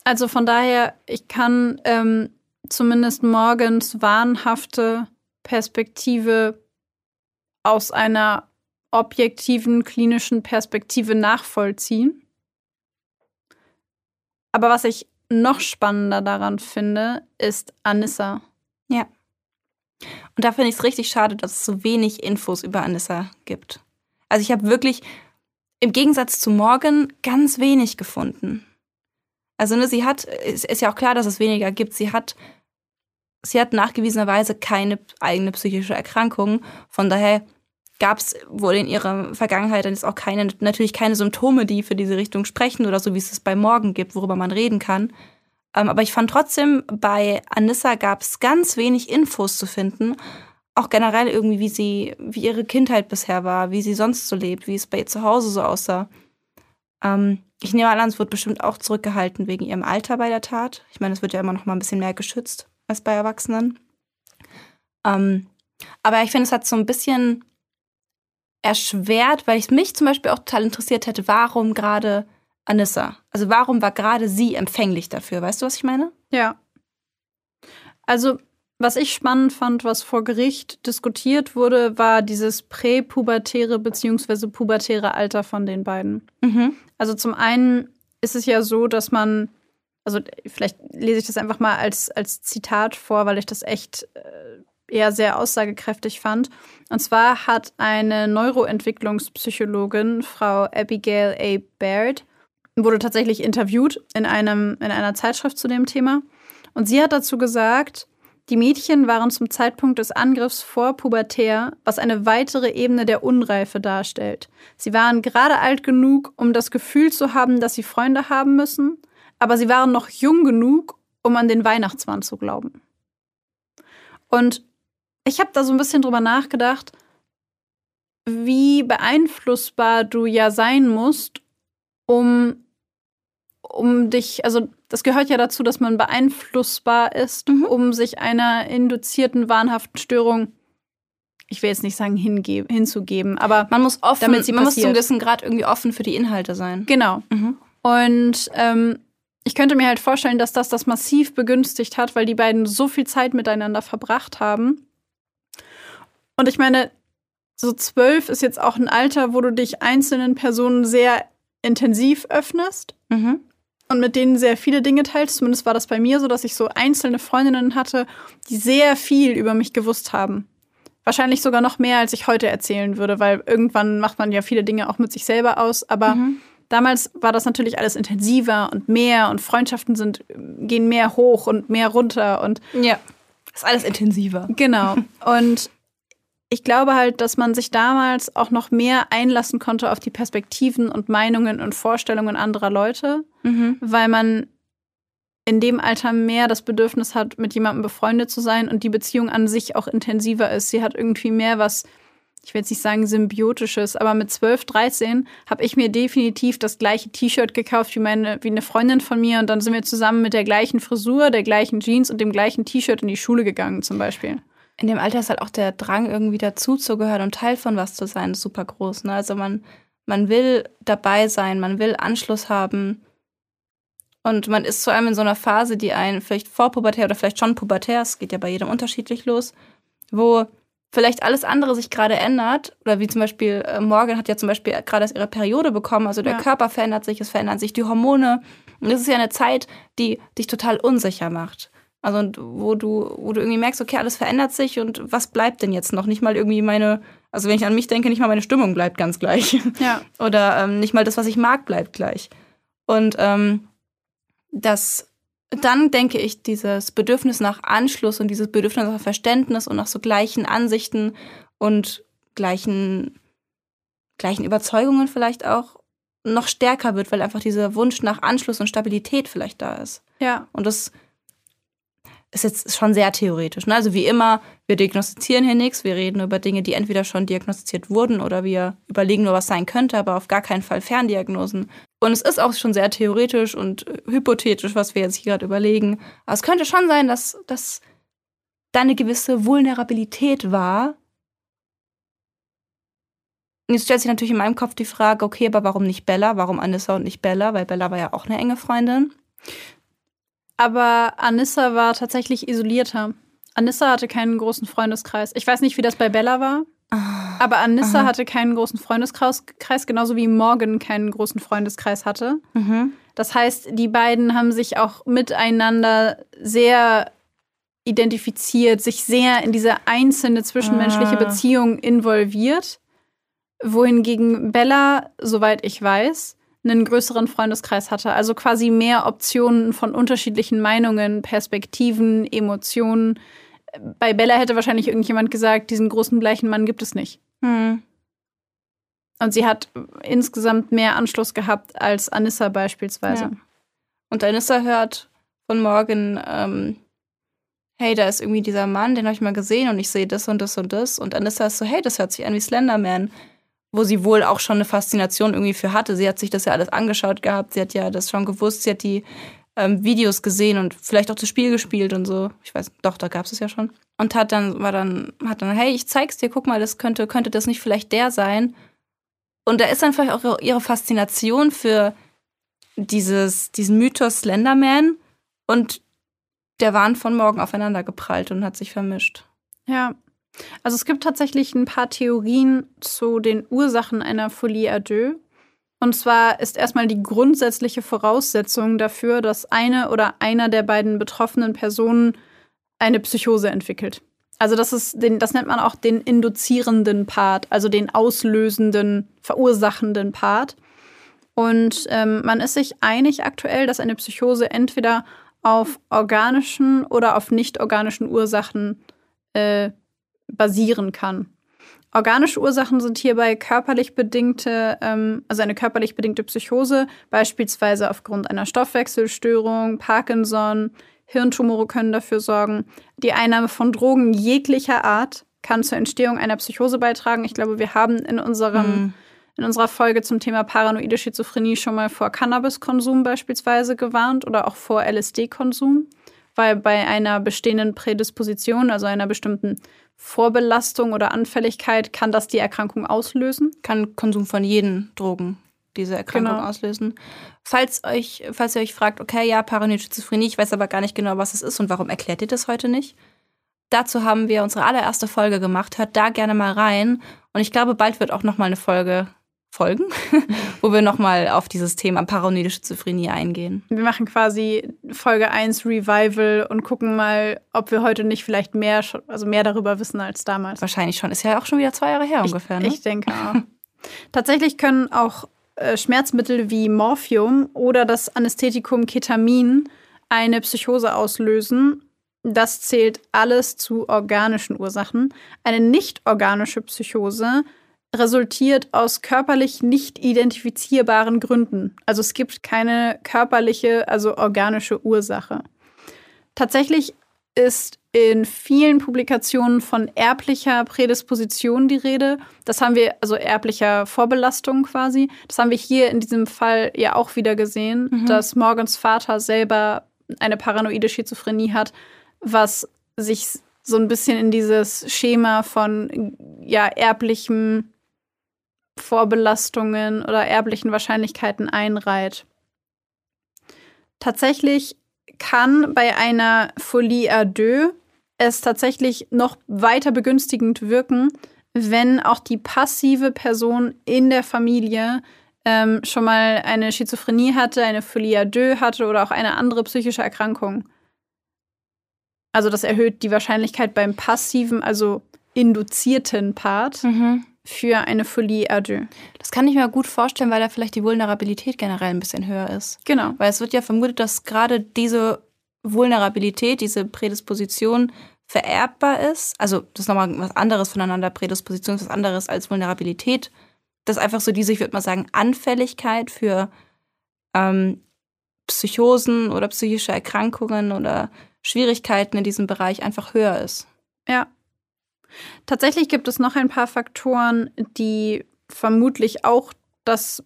Speaker 2: Also von daher, ich kann ähm, zumindest morgens wahnhafte Perspektive aus einer objektiven klinischen Perspektive nachvollziehen. Aber was ich noch spannender daran finde, ist Anissa.
Speaker 1: Ja. Und da finde ich es richtig schade, dass es so wenig Infos über Anissa gibt. Also ich habe wirklich im Gegensatz zu Morgan ganz wenig gefunden. Also ne, sie hat, es ist ja auch klar, dass es weniger gibt. Sie hat, sie hat nachgewiesenerweise keine eigene psychische Erkrankung. Von daher gab es wohl in ihrer Vergangenheit dann jetzt auch keine, natürlich keine Symptome, die für diese Richtung sprechen oder so, wie es es bei Morgan gibt, worüber man reden kann. Ähm, aber ich fand trotzdem, bei Anissa gab es ganz wenig Infos zu finden. Auch generell irgendwie, wie sie, wie ihre Kindheit bisher war, wie sie sonst so lebt, wie es bei ihr zu Hause so aussah. Ähm, ich nehme an, es wird bestimmt auch zurückgehalten wegen ihrem Alter bei der Tat. Ich meine, es wird ja immer noch mal ein bisschen mehr geschützt als bei Erwachsenen. Ähm, aber ich finde, es hat so ein bisschen erschwert, weil es mich zum Beispiel auch total interessiert hätte, warum gerade Anissa? Also warum war gerade sie empfänglich dafür? Weißt du, was ich meine?
Speaker 2: Ja. Also, was ich spannend fand, was vor Gericht diskutiert wurde, war dieses präpubertäre bzw. pubertäre Alter von den beiden.
Speaker 1: Mhm.
Speaker 2: Also zum einen ist es ja so, dass man, also vielleicht lese ich das einfach mal als, als Zitat vor, weil ich das echt äh, eher sehr aussagekräftig fand. Und zwar hat eine Neuroentwicklungspsychologin, Frau Abigail A. Baird, wurde tatsächlich interviewt in, einem, in einer Zeitschrift zu dem Thema. Und sie hat dazu gesagt, die Mädchen waren zum Zeitpunkt des Angriffs vorpubertär, was eine weitere Ebene der Unreife darstellt. Sie waren gerade alt genug, um das Gefühl zu haben, dass sie Freunde haben müssen, aber sie waren noch jung genug, um an den Weihnachtsmann zu glauben. Und ich habe da so ein bisschen drüber nachgedacht, wie beeinflussbar du ja sein musst, um, um dich, also das gehört ja dazu, dass man beeinflussbar ist,
Speaker 1: Mhm.
Speaker 2: um sich einer induzierten wahnhaften Störung, ich will jetzt nicht sagen hinzugeben, aber
Speaker 1: Man muss offen,
Speaker 2: Damit sie
Speaker 1: man muss zum
Speaker 2: passiert.
Speaker 1: gewissen Grad irgendwie offen für die Inhalte sein.
Speaker 2: genau.
Speaker 1: Mhm.
Speaker 2: Und ähm, ich könnte mir halt vorstellen, dass das das massiv begünstigt hat, weil die beiden so viel Zeit miteinander verbracht haben. Und ich meine, so zwölf ist jetzt auch ein Alter, wo du dich einzelnen Personen sehr intensiv öffnest
Speaker 1: Mhm.
Speaker 2: Und mit denen sehr viele Dinge teilst. Zumindest war das bei mir so, dass ich so einzelne Freundinnen hatte, die sehr viel über mich gewusst haben. Wahrscheinlich sogar noch mehr, als ich heute erzählen würde, weil irgendwann macht man ja viele Dinge auch mit sich selber aus. Aber
Speaker 1: Mhm.
Speaker 2: damals war das natürlich alles intensiver und mehr und Freundschaften sind, gehen mehr hoch und mehr runter und
Speaker 1: Ja. Ist alles intensiver.
Speaker 2: Genau. Und ich glaube halt, dass man sich damals auch noch mehr einlassen konnte auf die Perspektiven und Meinungen und Vorstellungen anderer Leute,
Speaker 1: Mhm.
Speaker 2: weil man in dem Alter mehr das Bedürfnis hat, mit jemandem befreundet zu sein und die Beziehung an sich auch intensiver ist. Sie hat irgendwie mehr was ich will jetzt nicht sagen symbiotisches, aber mit 12, 13 habe ich mir definitiv das gleiche T-Shirt gekauft wie meine, wie eine Freundin von mir und dann sind wir zusammen mit der gleichen Frisur, der gleichen Jeans und dem gleichen T-Shirt in die Schule gegangen zum Beispiel.
Speaker 1: In dem Alter ist halt auch der Drang, irgendwie dazuzugehören und Teil von was zu sein, super groß. Ne? Also man, man will dabei sein, man will Anschluss haben. Und man ist vor allem in so einer Phase, die einen vielleicht vorpubertär oder vielleicht schon pubertär, es geht ja bei jedem unterschiedlich los, wo vielleicht alles andere sich gerade ändert, oder wie zum Beispiel äh, Morgan hat ja zum Beispiel gerade ihre Periode bekommen, also der ja. Körper verändert sich, es verändern sich die Hormone. Und das ist ja eine Zeit, die dich total unsicher macht. Also wo du, wo du irgendwie merkst, okay, alles verändert sich und was bleibt denn jetzt noch? Nicht mal irgendwie meine, also wenn ich an mich denke, nicht mal meine Stimmung bleibt ganz gleich.
Speaker 2: Ja.
Speaker 1: Oder ähm, nicht mal das, was ich mag, bleibt gleich. Und ähm, das dann denke ich, dieses Bedürfnis nach Anschluss und dieses Bedürfnis nach Verständnis und nach so gleichen Ansichten und gleichen, gleichen Überzeugungen vielleicht auch noch stärker wird, weil einfach dieser Wunsch nach Anschluss und Stabilität vielleicht da ist.
Speaker 2: Ja.
Speaker 1: Und das ist jetzt schon sehr theoretisch. Ne? Also wie immer, wir diagnostizieren hier nichts, wir reden über Dinge, die entweder schon diagnostiziert wurden oder wir überlegen nur, was sein könnte, aber auf gar keinen Fall Ferndiagnosen. Und es ist auch schon sehr theoretisch und hypothetisch, was wir jetzt hier gerade überlegen. Aber es könnte schon sein, dass, dass da eine gewisse Vulnerabilität war. Und jetzt stellt sich natürlich in meinem Kopf die Frage, okay, aber warum nicht Bella? Warum Anissa und nicht Bella? Weil Bella war ja auch eine enge Freundin.
Speaker 2: Aber Anissa war tatsächlich isolierter. Anissa hatte keinen großen Freundeskreis. Ich weiß nicht, wie das bei Bella war. Ah, aber Anissa aha. hatte keinen großen Freundeskreis, genauso wie Morgan keinen großen Freundeskreis hatte. Mhm. Das heißt, die beiden haben sich auch miteinander sehr identifiziert, sich sehr in diese einzelne zwischenmenschliche ah. Beziehung involviert. Wohingegen Bella, soweit ich weiß, einen größeren Freundeskreis hatte. Also quasi mehr Optionen von unterschiedlichen Meinungen, Perspektiven, Emotionen. Bei Bella hätte wahrscheinlich irgendjemand gesagt, diesen großen gleichen Mann gibt es nicht. Hm. Und sie hat insgesamt mehr Anschluss gehabt als Anissa beispielsweise. Ja.
Speaker 1: Und Anissa hört von Morgan, ähm, hey, da ist irgendwie dieser Mann, den habe ich mal gesehen und ich sehe das und das und das. Und Anissa ist so, hey, das hört sich an wie Slenderman wo sie wohl auch schon eine Faszination irgendwie für hatte. Sie hat sich das ja alles angeschaut gehabt, sie hat ja das schon gewusst, sie hat die ähm, Videos gesehen und vielleicht auch das Spiel gespielt und so. Ich weiß, doch, da gab es es ja schon. Und hat dann, war dann, hat dann, hey, ich zeig's dir, guck mal, das könnte, könnte das nicht vielleicht der sein? Und da ist dann vielleicht auch ihre Faszination für dieses, diesen Mythos Slenderman und der waren von morgen aufeinander geprallt und hat sich vermischt.
Speaker 2: Ja, also es gibt tatsächlich ein paar Theorien zu den Ursachen einer Folie à deux. Und zwar ist erstmal die grundsätzliche Voraussetzung dafür, dass eine oder einer der beiden betroffenen Personen eine Psychose entwickelt. Also das ist den, das nennt man auch den induzierenden Part, also den auslösenden, verursachenden Part. Und ähm, man ist sich einig aktuell, dass eine Psychose entweder auf organischen oder auf nicht organischen Ursachen äh, basieren kann. Organische Ursachen sind hierbei körperlich bedingte, ähm, also eine körperlich bedingte Psychose, beispielsweise aufgrund einer Stoffwechselstörung, Parkinson, Hirntumore können dafür sorgen. Die Einnahme von Drogen jeglicher Art kann zur Entstehung einer Psychose beitragen. Ich glaube, wir haben in unserem mhm. in unserer Folge zum Thema paranoide Schizophrenie schon mal vor Cannabiskonsum beispielsweise gewarnt oder auch vor LSD-Konsum, weil bei einer bestehenden Prädisposition, also einer bestimmten Vorbelastung oder Anfälligkeit kann das die Erkrankung auslösen?
Speaker 1: Kann Konsum von jeden Drogen diese Erkrankung genau. auslösen. Falls euch, falls ihr euch fragt, okay, ja, paranoide Schizophrenie, ich weiß aber gar nicht genau, was es ist und warum erklärt ihr das heute nicht? Dazu haben wir unsere allererste Folge gemacht. Hört da gerne mal rein. Und ich glaube, bald wird auch noch mal eine Folge Folgen, wo wir nochmal auf dieses Thema paranoide Schizophrenie eingehen.
Speaker 2: Wir machen quasi Folge 1 Revival und gucken mal, ob wir heute nicht vielleicht mehr, also mehr darüber wissen als damals.
Speaker 1: Wahrscheinlich schon. Ist ja auch schon wieder zwei Jahre her
Speaker 2: ich,
Speaker 1: ungefähr. Ne?
Speaker 2: Ich denke auch. Tatsächlich können auch äh, Schmerzmittel wie Morphium oder das Anästhetikum Ketamin eine Psychose auslösen. Das zählt alles zu organischen Ursachen. Eine nicht organische Psychose resultiert aus körperlich nicht identifizierbaren Gründen. Also es gibt keine körperliche, also organische Ursache. Tatsächlich ist in vielen Publikationen von erblicher Prädisposition die Rede. Das haben wir, also erblicher Vorbelastung quasi. Das haben wir hier in diesem Fall ja auch wieder gesehen, mhm. dass Morgans Vater selber eine paranoide Schizophrenie hat, was sich so ein bisschen in dieses Schema von ja, erblichen Vorbelastungen oder erblichen Wahrscheinlichkeiten einreiht. Tatsächlich kann bei einer Folie à deux es tatsächlich noch weiter begünstigend wirken, wenn auch die passive Person in der Familie ähm, schon mal eine Schizophrenie hatte, eine Folie à deux hatte oder auch eine andere psychische Erkrankung. Also das erhöht die Wahrscheinlichkeit beim passiven, also induzierten Part mhm. Für eine Folie à deux.
Speaker 1: Das kann ich mir gut vorstellen, weil da vielleicht die Vulnerabilität generell ein bisschen höher ist.
Speaker 2: Genau.
Speaker 1: Weil es wird ja vermutet, dass gerade diese Vulnerabilität, diese Prädisposition vererbbar ist. Also das ist nochmal was anderes voneinander. Prädisposition ist was anderes als Vulnerabilität. Das ist einfach so diese, ich würde mal sagen, Anfälligkeit für ähm, Psychosen oder psychische Erkrankungen oder Schwierigkeiten in diesem Bereich einfach höher ist.
Speaker 2: Ja. Tatsächlich gibt es noch ein paar Faktoren, die vermutlich auch das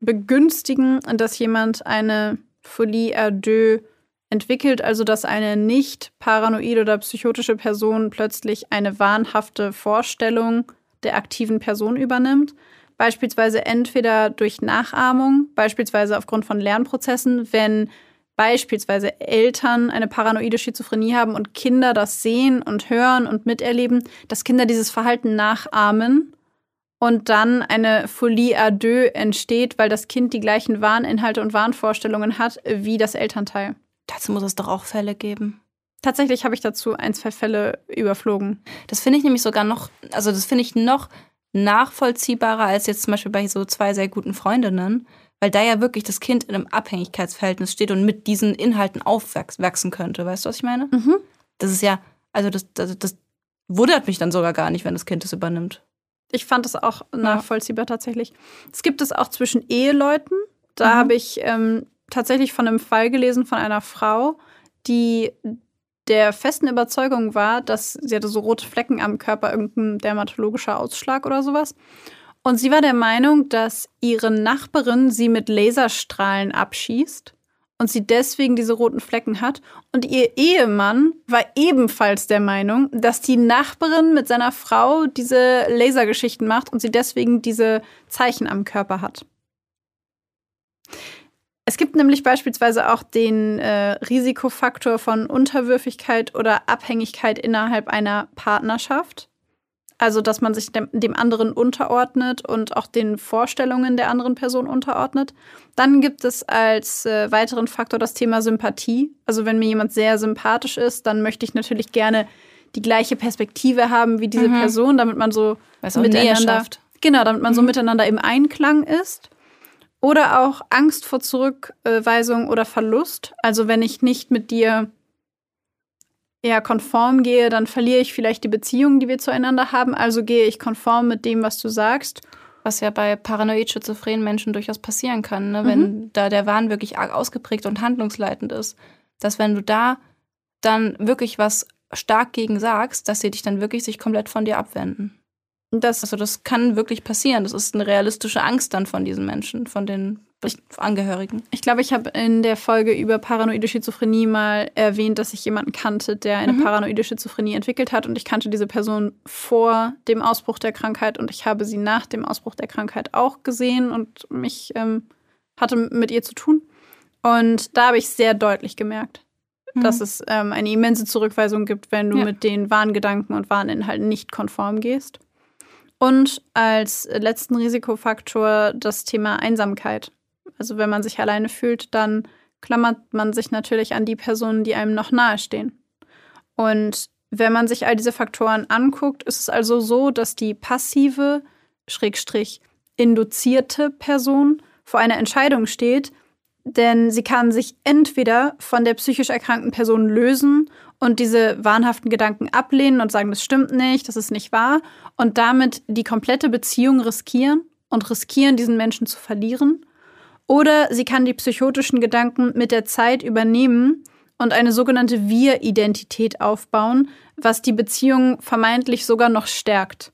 Speaker 2: begünstigen, dass jemand eine Folie à deux entwickelt, also dass eine nicht paranoide oder psychotische Person plötzlich eine wahnhafte Vorstellung der aktiven Person übernimmt. Beispielsweise entweder durch Nachahmung, beispielsweise aufgrund von Lernprozessen, wenn beispielsweise Eltern eine paranoide Schizophrenie haben und Kinder das sehen und hören und miterleben, dass Kinder dieses Verhalten nachahmen und dann eine Folie à deux entsteht, weil das Kind die gleichen Warninhalte und Warnvorstellungen hat wie das Elternteil.
Speaker 1: Dazu muss es doch auch Fälle geben.
Speaker 2: Tatsächlich habe ich dazu ein, zwei Fälle überflogen.
Speaker 1: Das finde ich nämlich sogar noch, also das finde ich noch nachvollziehbarer als jetzt zum Beispiel bei so zwei sehr guten Freundinnen, weil da ja wirklich das Kind in einem Abhängigkeitsverhältnis steht und mit diesen Inhalten aufwachsen könnte. Weißt du, was ich meine? Mhm. Das ist ja, also das, das, das wundert mich dann sogar gar nicht, wenn das Kind es übernimmt.
Speaker 2: Ich fand das auch nachvollziehbar ja. tatsächlich. Es gibt es auch zwischen Eheleuten. Da mhm. habe ich ähm, tatsächlich von einem Fall gelesen von einer Frau, die der festen Überzeugung war, dass sie hatte so rote Flecken am Körper, irgendein dermatologischer Ausschlag oder sowas. Und sie war der Meinung, dass ihre Nachbarin sie mit Laserstrahlen abschießt und sie deswegen diese roten Flecken hat. Und ihr Ehemann war ebenfalls der Meinung, dass die Nachbarin mit seiner Frau diese Lasergeschichten macht und sie deswegen diese Zeichen am Körper hat. Es gibt nämlich beispielsweise auch den äh, Risikofaktor von Unterwürfigkeit oder Abhängigkeit innerhalb einer Partnerschaft. Also, dass man sich dem, dem, anderen unterordnet und auch den Vorstellungen der anderen Person unterordnet. Dann gibt es als äh, weiteren Faktor das Thema Sympathie. Also, wenn mir jemand sehr sympathisch ist, dann möchte ich natürlich gerne die gleiche Perspektive haben wie diese mhm. Person, damit man so miteinander, genau, damit man mhm. so miteinander im Einklang ist. Oder auch Angst vor Zurückweisung oder Verlust. Also, wenn ich nicht mit dir eher konform gehe, dann verliere ich vielleicht die Beziehung, die wir zueinander haben. Also gehe ich konform mit dem, was du sagst.
Speaker 1: Was ja bei paranoid schizophrenen Menschen durchaus passieren kann, ne? wenn mhm. da der Wahn wirklich arg ausgeprägt und handlungsleitend ist. Dass wenn du da dann wirklich was stark gegen sagst, dass sie dich dann wirklich sich komplett von dir abwenden. Das, also das kann wirklich passieren. Das ist eine realistische Angst dann von diesen Menschen, von den Angehörigen.
Speaker 2: Ich glaube, ich habe in der Folge über paranoide Schizophrenie mal erwähnt, dass ich jemanden kannte, der eine mhm. paranoide Schizophrenie entwickelt hat. Und ich kannte diese Person vor dem Ausbruch der Krankheit und ich habe sie nach dem Ausbruch der Krankheit auch gesehen und mich ähm, hatte mit ihr zu tun. Und da habe ich sehr deutlich gemerkt, mhm. dass es ähm, eine immense Zurückweisung gibt, wenn du ja. mit den Warngedanken und Warninhalten nicht konform gehst. Und als letzten Risikofaktor das Thema Einsamkeit. Also wenn man sich alleine fühlt, dann klammert man sich natürlich an die Personen, die einem noch nahestehen. Und wenn man sich all diese Faktoren anguckt, ist es also so, dass die passive, schrägstrich induzierte Person vor einer Entscheidung steht, denn sie kann sich entweder von der psychisch erkrankten Person lösen und diese wahnhaften Gedanken ablehnen und sagen, das stimmt nicht, das ist nicht wahr, und damit die komplette Beziehung riskieren und riskieren, diesen Menschen zu verlieren. Oder sie kann die psychotischen Gedanken mit der Zeit übernehmen und eine sogenannte Wir-Identität aufbauen, was die Beziehung vermeintlich sogar noch stärkt.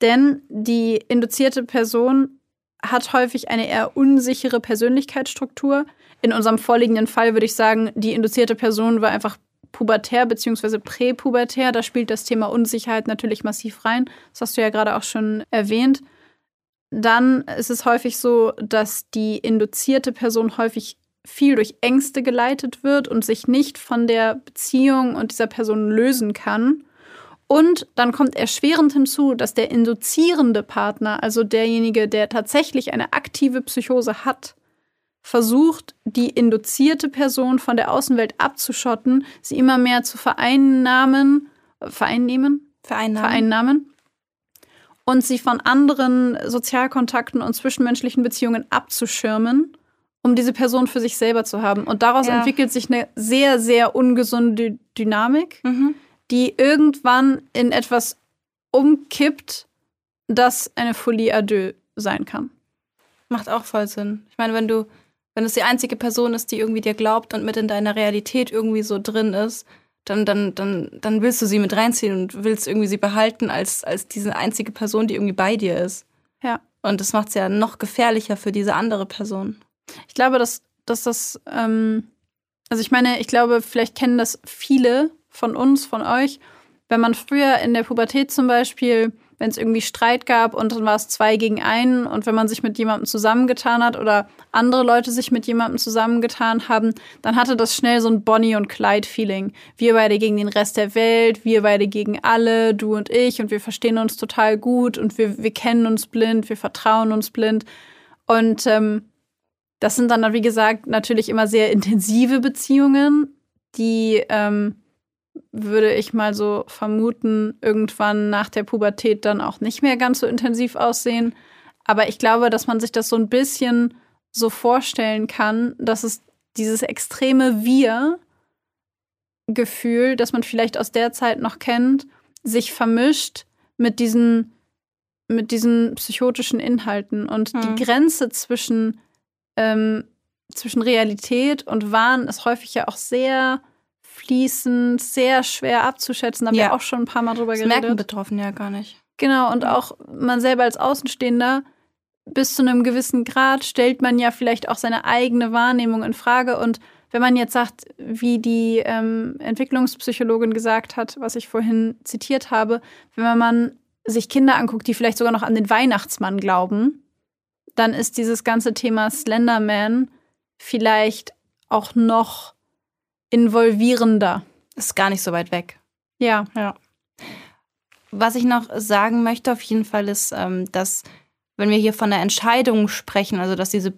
Speaker 2: Denn die induzierte Person hat häufig eine eher unsichere Persönlichkeitsstruktur. In unserem vorliegenden Fall würde ich sagen, die induzierte Person war einfach pubertär bzw. präpubertär. Da spielt das Thema Unsicherheit natürlich massiv rein. Das hast du ja gerade auch schon erwähnt. Dann ist es häufig so, dass die induzierte Person häufig viel durch Ängste geleitet wird und sich nicht von der Beziehung und dieser Person lösen kann. Und dann kommt erschwerend hinzu, dass der induzierende Partner, also derjenige, der tatsächlich eine aktive Psychose hat, versucht, die induzierte Person von der Außenwelt abzuschotten, sie immer mehr zu vereinnahmen, vereinnehmen,
Speaker 1: Vereinnahmen.
Speaker 2: vereinnahmen und sie von anderen Sozialkontakten und zwischenmenschlichen Beziehungen abzuschirmen, um diese Person für sich selber zu haben. Und daraus
Speaker 1: Ja.
Speaker 2: entwickelt sich eine sehr, sehr ungesunde Dynamik,
Speaker 1: Mhm.
Speaker 2: die irgendwann in etwas umkippt, das eine Folie à deux sein kann.
Speaker 1: Macht auch voll Sinn. Ich meine, wenn du, wenn es die einzige Person ist, die irgendwie dir glaubt und mit in deiner Realität irgendwie so drin ist, dann, dann, dann, dann willst du sie mit reinziehen und willst irgendwie sie behalten als, als diese einzige Person, die irgendwie bei dir ist.
Speaker 2: Ja.
Speaker 1: Und das macht es ja noch gefährlicher für diese andere Person.
Speaker 2: Ich glaube, dass, dass das, ähm, also ich meine, ich glaube, vielleicht kennen das viele von uns, von euch, wenn man früher in der Pubertät zum Beispiel, wenn es irgendwie Streit gab und dann war es zwei gegen einen und wenn man sich mit jemandem zusammengetan hat oder andere Leute sich mit jemandem zusammengetan haben, dann hatte das schnell so ein Bonnie und Clyde-Feeling. Wir beide gegen den Rest der Welt, wir beide gegen alle, du und ich und wir verstehen uns total gut und wir, wir kennen uns blind, wir vertrauen uns blind. Und ähm, das sind dann, wie gesagt, natürlich immer sehr intensive Beziehungen, die, ähm, würde ich mal so vermuten, irgendwann nach der Pubertät dann auch nicht mehr ganz so intensiv aussehen. Aber ich glaube, dass man sich das so ein bisschen so vorstellen kann, dass es dieses extreme Wir-Gefühl, das man vielleicht aus der Zeit noch kennt, sich vermischt mit diesen, mit diesen psychotischen Inhalten. Und
Speaker 1: Hm.
Speaker 2: die Grenze zwischen ähm, zwischen Realität und Wahn ist häufig ja auch sehr fließend, sehr schwer abzuschätzen. Da haben
Speaker 1: Ja.
Speaker 2: wir auch schon ein paar Mal drüber
Speaker 1: Das merken
Speaker 2: geredet.
Speaker 1: Betroffene ja gar nicht.
Speaker 2: Genau, und auch man selber als Außenstehender bis zu einem gewissen Grad stellt man ja vielleicht auch seine eigene Wahrnehmung in Frage. Und wenn man jetzt sagt, wie die ähm, Entwicklungspsychologin gesagt hat, was ich vorhin zitiert habe, wenn man sich Kinder anguckt, die vielleicht sogar noch an den Weihnachtsmann glauben, dann ist dieses ganze Thema Slenderman vielleicht auch noch involvierender.
Speaker 1: Ist gar nicht so weit weg.
Speaker 2: Ja.
Speaker 1: Ja. Was ich noch sagen möchte auf jeden Fall ist, ähm, dass wenn wir hier von einer Entscheidung sprechen, also dass diese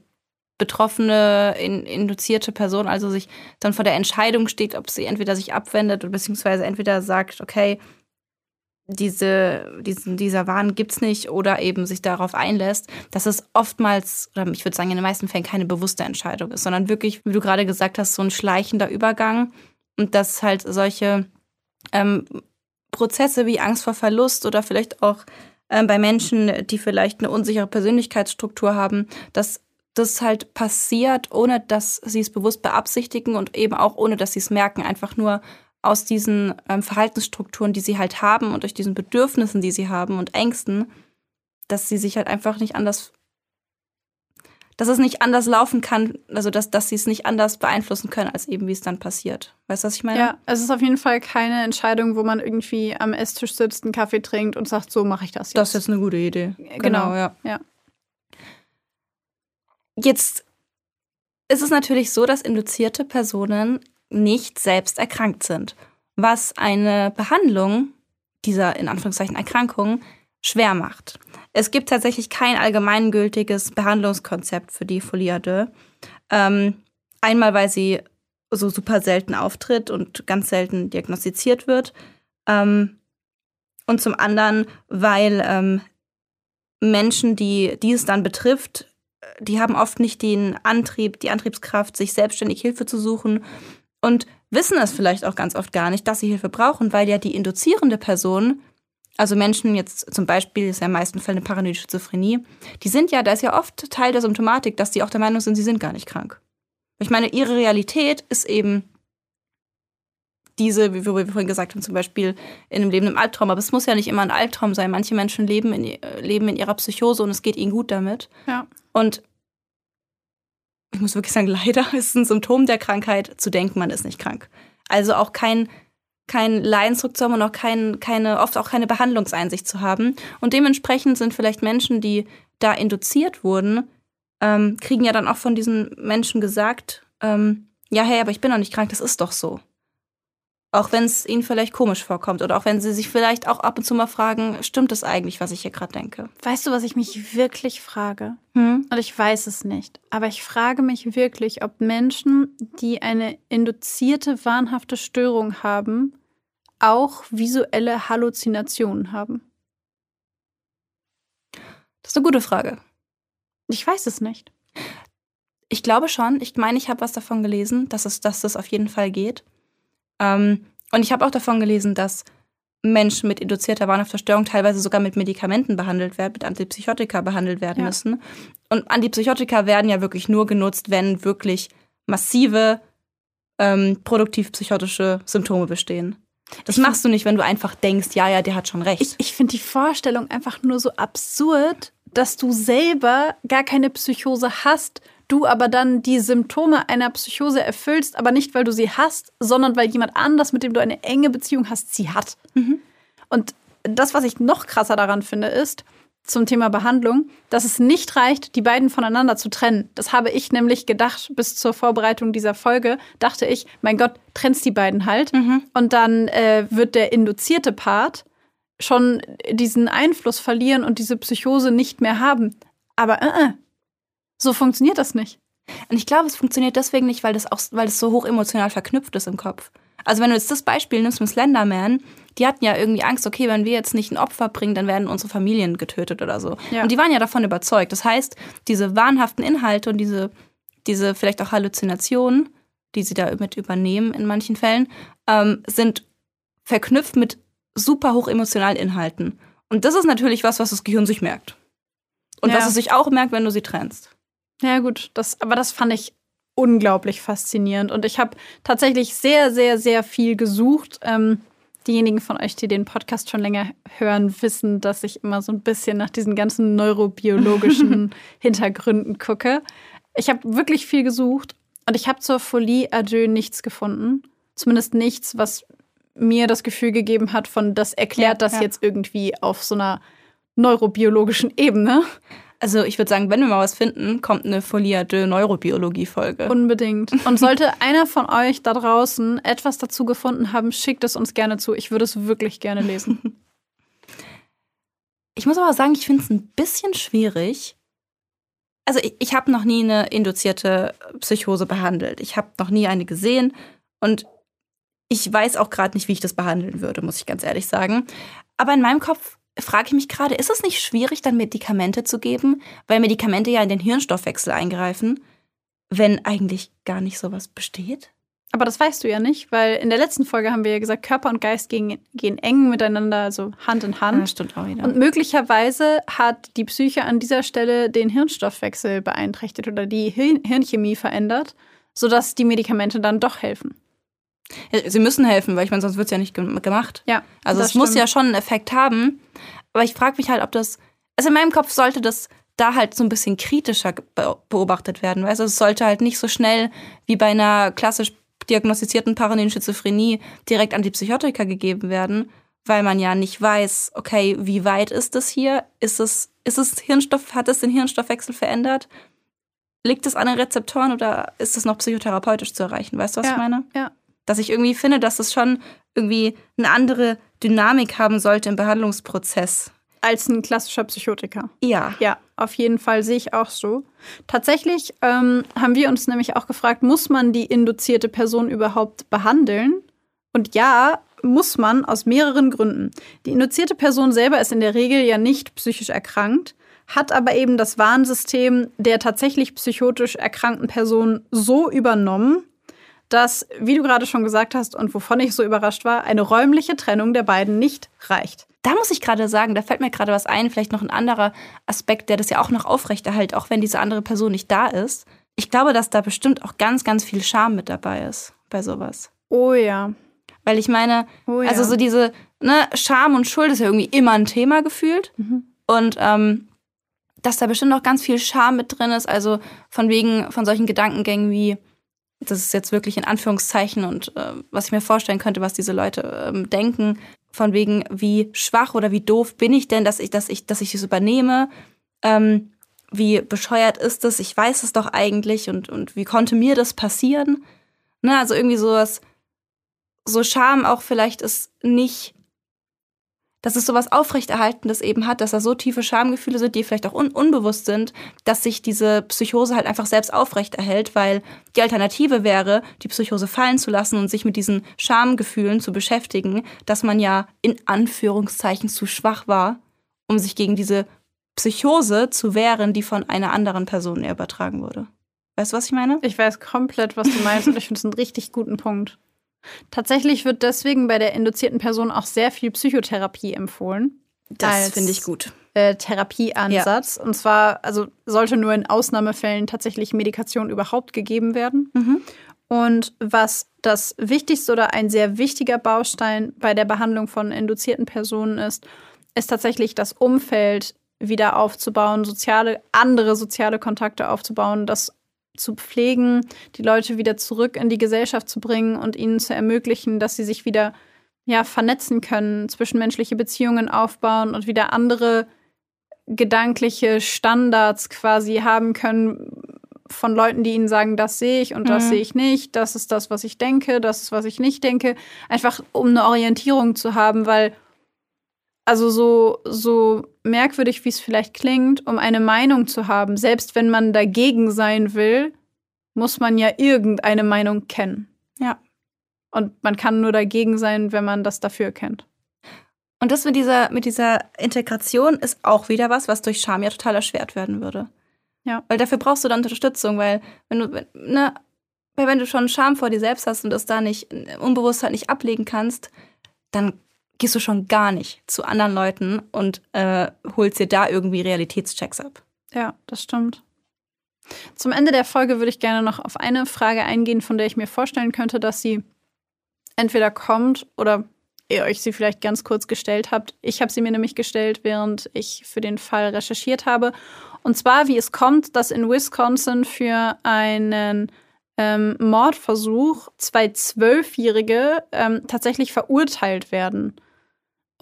Speaker 1: betroffene, in, induzierte Person also sich dann vor der Entscheidung steht, ob sie entweder sich abwendet oder beziehungsweise entweder sagt, okay, diese, diesen, dieser Wahn gibt's nicht oder eben sich darauf einlässt, dass es oftmals, oder ich würde sagen, in den meisten Fällen keine bewusste Entscheidung ist, sondern wirklich, wie du gerade gesagt hast, so ein schleichender Übergang und dass halt solche ähm, Prozesse wie Angst vor Verlust oder vielleicht auch ähm, bei Menschen, die vielleicht eine unsichere Persönlichkeitsstruktur haben, dass das halt passiert, ohne dass sie es bewusst beabsichtigen und eben auch ohne dass sie es merken, einfach nur aus diesen ähm, Verhaltensstrukturen, die sie halt haben und durch diesen Bedürfnissen, die sie haben und Ängsten, dass sie sich halt einfach nicht anders, dass es nicht anders laufen kann, also dass, dass sie es nicht anders beeinflussen können, als eben wie es dann passiert. Weißt du, was ich meine?
Speaker 2: Ja, es ist auf jeden Fall keine Entscheidung, wo man irgendwie am Esstisch sitzt, einen Kaffee trinkt und sagt, so mache ich das jetzt.
Speaker 1: Das ist jetzt eine gute Idee.
Speaker 2: Genau,
Speaker 1: ja.
Speaker 2: ja.
Speaker 1: Jetzt ist es natürlich so, dass induzierte Personen nicht selbst erkrankt sind, was eine Behandlung dieser in Anführungszeichen Erkrankung schwer macht. Es gibt tatsächlich kein allgemeingültiges Behandlungskonzept für die Folie deux. Ähm, einmal, weil sie so super selten auftritt und ganz selten diagnostiziert wird. Ähm, und zum anderen, weil ähm, Menschen, die, die es dann betrifft, die haben oft nicht den Antrieb, die Antriebskraft, sich selbstständig Hilfe zu suchen und wissen es vielleicht auch ganz oft gar nicht, dass sie Hilfe brauchen, weil ja die induzierende Person, also Menschen jetzt zum Beispiel, ist ja in den meisten Fällen eine paranoide Schizophrenie, die sind ja, da ist ja oft Teil der Symptomatik, dass die auch der Meinung sind, sie sind gar nicht krank. Ich meine, ihre Realität ist eben diese, wie wir vorhin gesagt haben, zum Beispiel in einem Leben im Albtraum. Aber es muss ja nicht immer ein Albtraum sein. Manche Menschen leben in, leben in ihrer Psychose und es geht ihnen gut damit.
Speaker 2: Ja.
Speaker 1: Und ich muss wirklich sagen, leider ist ein Symptom der Krankheit, zu denken, man ist nicht krank. Also auch kein, kein Leidensdruck zu haben und auch kein, keine, oft auch keine Behandlungseinsicht zu haben. Und dementsprechend sind vielleicht Menschen, die da induziert wurden, ähm, kriegen ja dann auch von diesen Menschen gesagt, ähm, ja, hey, aber ich bin doch nicht krank, das ist doch so. Auch wenn es ihnen vielleicht komisch vorkommt oder auch wenn sie sich vielleicht auch ab und zu mal fragen, stimmt das eigentlich, was ich hier gerade denke?
Speaker 2: Weißt du, was ich mich wirklich frage?
Speaker 1: Hm?
Speaker 2: Und ich weiß es nicht. Aber ich frage mich wirklich, ob Menschen, die eine induzierte wahnhafte Störung haben, auch visuelle Halluzinationen haben.
Speaker 1: Das ist eine gute Frage.
Speaker 2: Ich weiß es nicht.
Speaker 1: Ich glaube schon. Ich meine, ich habe was davon gelesen, dass, es, dass das auf jeden Fall geht. Ähm, und ich habe auch davon gelesen, dass Menschen mit induzierter wahnhafter Störung teilweise sogar mit Medikamenten behandelt werden, mit Antipsychotika behandelt werden
Speaker 2: Ja.
Speaker 1: müssen. Und Antipsychotika werden ja wirklich nur genutzt, wenn wirklich massive ähm, produktiv-psychotische Symptome bestehen. Das
Speaker 2: Ich
Speaker 1: machst du nicht, wenn du einfach denkst, ja, ja, der hat schon recht.
Speaker 2: Ich, ich finde die Vorstellung einfach nur so absurd, dass du selber gar keine Psychose hast, du aber dann die Symptome einer Psychose erfüllst, aber nicht, weil du sie hast, sondern weil jemand anders, mit dem du eine enge Beziehung hast, sie hat. Und das, was ich noch krasser daran finde, ist, zum Thema Behandlung, dass es nicht reicht, die beiden voneinander zu trennen. Das habe ich nämlich gedacht bis zur Vorbereitung dieser Folge. Dachte ich, mein Gott, trennst die beiden halt. Und dann äh, wird der induzierte Part schon diesen Einfluss verlieren und diese Psychose nicht mehr haben. Aber äh, äh, so funktioniert das nicht.
Speaker 1: Und ich glaube, es funktioniert deswegen nicht, weil das auch, weil es so hoch emotional verknüpft ist im Kopf. Also wenn du jetzt das Beispiel nimmst mit Slenderman, die hatten ja irgendwie Angst, okay, wenn wir jetzt nicht ein Opfer bringen, dann werden unsere Familien getötet oder so.
Speaker 2: Ja.
Speaker 1: Und die waren ja davon überzeugt. Das heißt, diese wahnhaften Inhalte und diese, diese vielleicht auch Halluzinationen, die sie da mit übernehmen in manchen Fällen, ähm, sind verknüpft mit super hoch emotionalen Inhalten. Und das ist natürlich was, was das Gehirn sich merkt. Und
Speaker 2: Ja.
Speaker 1: was es sich auch merkt, wenn du sie trennst.
Speaker 2: Ja, gut, das, aber das fand ich unglaublich faszinierend. Und ich habe tatsächlich sehr, sehr, sehr viel gesucht. Ähm, diejenigen von euch, die den Podcast schon länger hören, wissen, dass ich immer so ein bisschen nach diesen ganzen neurobiologischen Hintergründen gucke. Ich habe wirklich viel gesucht und ich habe zur Folie Adieu nichts gefunden. Zumindest nichts, was mir das Gefühl gegeben hat, von das erklärt
Speaker 1: Ja,
Speaker 2: das
Speaker 1: ja.
Speaker 2: jetzt irgendwie auf so einer neurobiologischen Ebene.
Speaker 1: Also ich würde sagen, wenn wir mal was finden, kommt eine Folie de Neurobiologie-Folge.
Speaker 2: Unbedingt. Und sollte einer von euch da draußen etwas dazu gefunden haben, schickt es uns gerne zu. Ich würde es wirklich gerne lesen.
Speaker 1: Ich muss aber sagen, ich finde es ein bisschen schwierig. Also ich, ich habe noch nie eine induzierte Psychose behandelt. Ich habe noch nie eine gesehen und ich weiß auch gerade nicht, wie ich das behandeln würde, muss ich ganz ehrlich sagen. Aber in meinem Kopf frage ich mich gerade, ist es nicht schwierig, dann Medikamente zu geben, weil Medikamente ja in den Hirnstoffwechsel eingreifen, wenn eigentlich gar nicht sowas besteht?
Speaker 2: Aber das weißt du ja nicht, weil in der letzten Folge haben wir ja gesagt, Körper und Geist gehen, gehen eng miteinander, also Hand in Hand.
Speaker 1: stimmt auch wieder.
Speaker 2: Und möglicherweise hat die Psyche an dieser Stelle den Hirnstoffwechsel beeinträchtigt oder die Hirn Hirnchemie verändert, sodass die Medikamente dann doch helfen.
Speaker 1: Ja, Sie müssen helfen, weil ich meine, sonst wird es ja nicht ge- gemacht.
Speaker 2: Ja,
Speaker 1: Also
Speaker 2: das
Speaker 1: es muss
Speaker 2: stimmt.
Speaker 1: ja schon einen Effekt haben. Aber ich frage mich halt, ob das. Also in meinem Kopf sollte das da halt so ein bisschen kritischer beobachtet werden. Weißt du, es sollte halt nicht so schnell wie bei einer klassisch diagnostizierten paranoiden Schizophrenie direkt Antipsychotika gegeben werden, weil man ja nicht weiß, okay, wie weit ist das hier? Ist es, ist es Hirnstoff, hat es den Hirnstoffwechsel verändert? Liegt es an den Rezeptoren oder ist es noch psychotherapeutisch zu erreichen? Weißt du, was
Speaker 2: Ja,
Speaker 1: ich meine?
Speaker 2: ja.
Speaker 1: Dass ich irgendwie finde, dass es schon irgendwie eine andere Dynamik haben sollte im Behandlungsprozess.
Speaker 2: Als ein klassischer Psychotiker.
Speaker 1: Ja.
Speaker 2: Ja, auf jeden Fall sehe ich auch so. Tatsächlich ähm, haben wir uns nämlich auch gefragt, muss man die induzierte Person überhaupt behandeln? Und ja, muss man aus mehreren Gründen. Die induzierte Person selber ist in der Regel ja nicht psychisch erkrankt, hat aber eben das Warnsystem der tatsächlich psychotisch erkrankten Person so übernommen, dass, wie du gerade schon gesagt hast und wovon ich so überrascht war, eine räumliche Trennung der beiden nicht reicht.
Speaker 1: Da muss ich gerade sagen, da fällt mir gerade was ein, vielleicht noch ein anderer Aspekt, der das ja auch noch aufrechterhält, auch wenn diese andere Person nicht da ist. Ich glaube, dass da bestimmt auch ganz, ganz viel Scham mit dabei ist bei sowas.
Speaker 2: Oh ja.
Speaker 1: Weil ich meine,
Speaker 2: Oh ja.
Speaker 1: also so diese ne, Scham und Schuld ist ja irgendwie immer ein Thema gefühlt.
Speaker 2: Mhm.
Speaker 1: Und ähm, dass da bestimmt noch ganz viel Scham mit drin ist, also von wegen von solchen Gedankengängen wie, das ist jetzt wirklich in Anführungszeichen und äh, was ich mir vorstellen könnte, was diese Leute ähm, denken, von wegen, wie schwach oder wie doof bin ich denn, dass ich, dass ich, dass ich das übernehme. Ähm, wie bescheuert ist es? Ich weiß es doch eigentlich und, und wie konnte mir das passieren? Ne, also irgendwie sowas, so Scham auch vielleicht ist nicht, dass es sowas Aufrechterhaltendes eben hat, dass da so tiefe Schamgefühle sind, die vielleicht auch un unbewusst sind, dass sich diese Psychose halt einfach selbst aufrechterhält, weil die Alternative wäre, die Psychose fallen zu lassen und sich mit diesen Schamgefühlen zu beschäftigen, dass man ja in Anführungszeichen zu schwach war, um sich gegen diese Psychose zu wehren, die von einer anderen Person übertragen wurde. Weißt du, was ich meine?
Speaker 2: Ich weiß komplett, was du meinst und ich finde es einen richtig guten Punkt. Tatsächlich wird deswegen bei der induzierten Person auch sehr viel Psychotherapie empfohlen. als,
Speaker 1: gut.
Speaker 2: Äh, Therapieansatz. Und zwar, also sollte nur in Ausnahmefällen tatsächlich Medikation überhaupt gegeben werden.
Speaker 1: Mhm.
Speaker 2: Und was das Wichtigste oder ein sehr wichtiger Baustein bei der Behandlung von induzierten Personen ist, ist tatsächlich das Umfeld wieder aufzubauen, soziale, andere soziale Kontakte aufzubauen, das zu pflegen, die Leute wieder zurück in die Gesellschaft zu bringen und ihnen zu ermöglichen, dass sie sich wieder ja, vernetzen können, zwischenmenschliche Beziehungen aufbauen und wieder andere gedankliche Standards quasi haben können von Leuten, die ihnen sagen, das sehe ich und das
Speaker 1: Mhm.
Speaker 2: sehe ich nicht, das ist das, was ich denke, das ist, was ich nicht denke. Einfach um eine Orientierung zu haben, weil also so, so merkwürdig, wie es vielleicht klingt, um eine Meinung zu haben, selbst wenn man dagegen sein will, muss man ja irgendeine Meinung kennen.
Speaker 1: Ja.
Speaker 2: Und man kann nur dagegen sein, wenn man das dafür kennt.
Speaker 1: Und das mit dieser, mit dieser Integration ist auch wieder was, was durch Scham ja total erschwert werden würde.
Speaker 2: Ja.
Speaker 1: Weil dafür brauchst du dann Unterstützung, weil wenn du, wenn- ne, weil wenn du schon Scham vor dir selbst hast und das da nicht, Unbewusstheit nicht ablegen kannst, dann gehst du schon gar nicht zu anderen Leuten und äh, holst dir da irgendwie Realitätschecks ab.
Speaker 2: Ja, das stimmt. Zum Ende der Folge würde ich gerne noch auf eine Frage eingehen, von der ich mir vorstellen könnte, dass sie entweder kommt oder ihr euch sie vielleicht ganz kurz gestellt habt. Ich habe sie mir nämlich gestellt, während ich für den Fall recherchiert habe. Und zwar, wie es kommt, dass in Wisconsin für einen ähm, Mordversuch zwei Zwölfjährige ähm, tatsächlich verurteilt werden.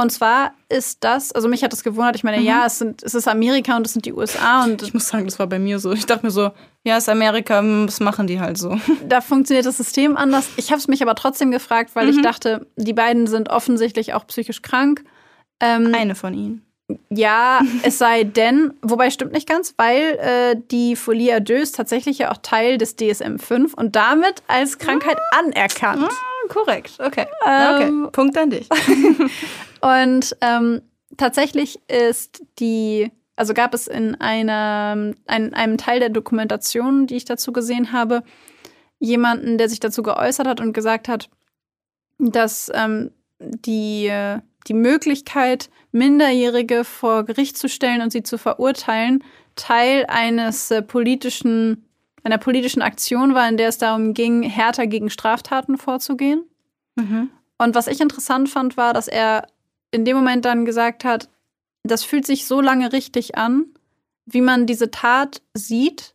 Speaker 2: Und zwar ist das, also mich hat das gewundert, ich meine,
Speaker 1: Mhm.
Speaker 2: ja, es, sind, es ist Amerika und es sind die USA und
Speaker 1: Ich muss sagen, das war bei mir so. Ich dachte mir so, ja, ist Amerika, hm, das machen die halt so.
Speaker 2: da funktioniert das System anders. Ich habe es mich aber trotzdem gefragt, weil ich
Speaker 1: Mhm.
Speaker 2: dachte, die beiden sind offensichtlich auch psychisch krank. Ähm,
Speaker 1: Eine von ihnen.
Speaker 2: ja, es sei denn, wobei stimmt nicht ganz, weil äh, die Folie à deux ist tatsächlich ja auch Teil des DSM-5 und damit als Krankheit anerkannt.
Speaker 1: Korrekt, okay. Na, okay.
Speaker 2: Ähm,
Speaker 1: Punkt an dich.
Speaker 2: Und ähm, tatsächlich ist die, also gab es in einer, ein, einem Teil der Dokumentation, die ich dazu gesehen habe, jemanden, der sich dazu geäußert hat und gesagt hat, dass ähm, die, die Möglichkeit, Minderjährige vor Gericht zu stellen und sie zu verurteilen, Teil eines äh, politischen, einer politischen Aktion war, in der es darum ging, härter gegen Straftaten vorzugehen.
Speaker 1: Mhm.
Speaker 2: Und was ich interessant fand, war, dass er in dem Moment dann gesagt hat, das fühlt sich so lange richtig an, wie man diese Tat sieht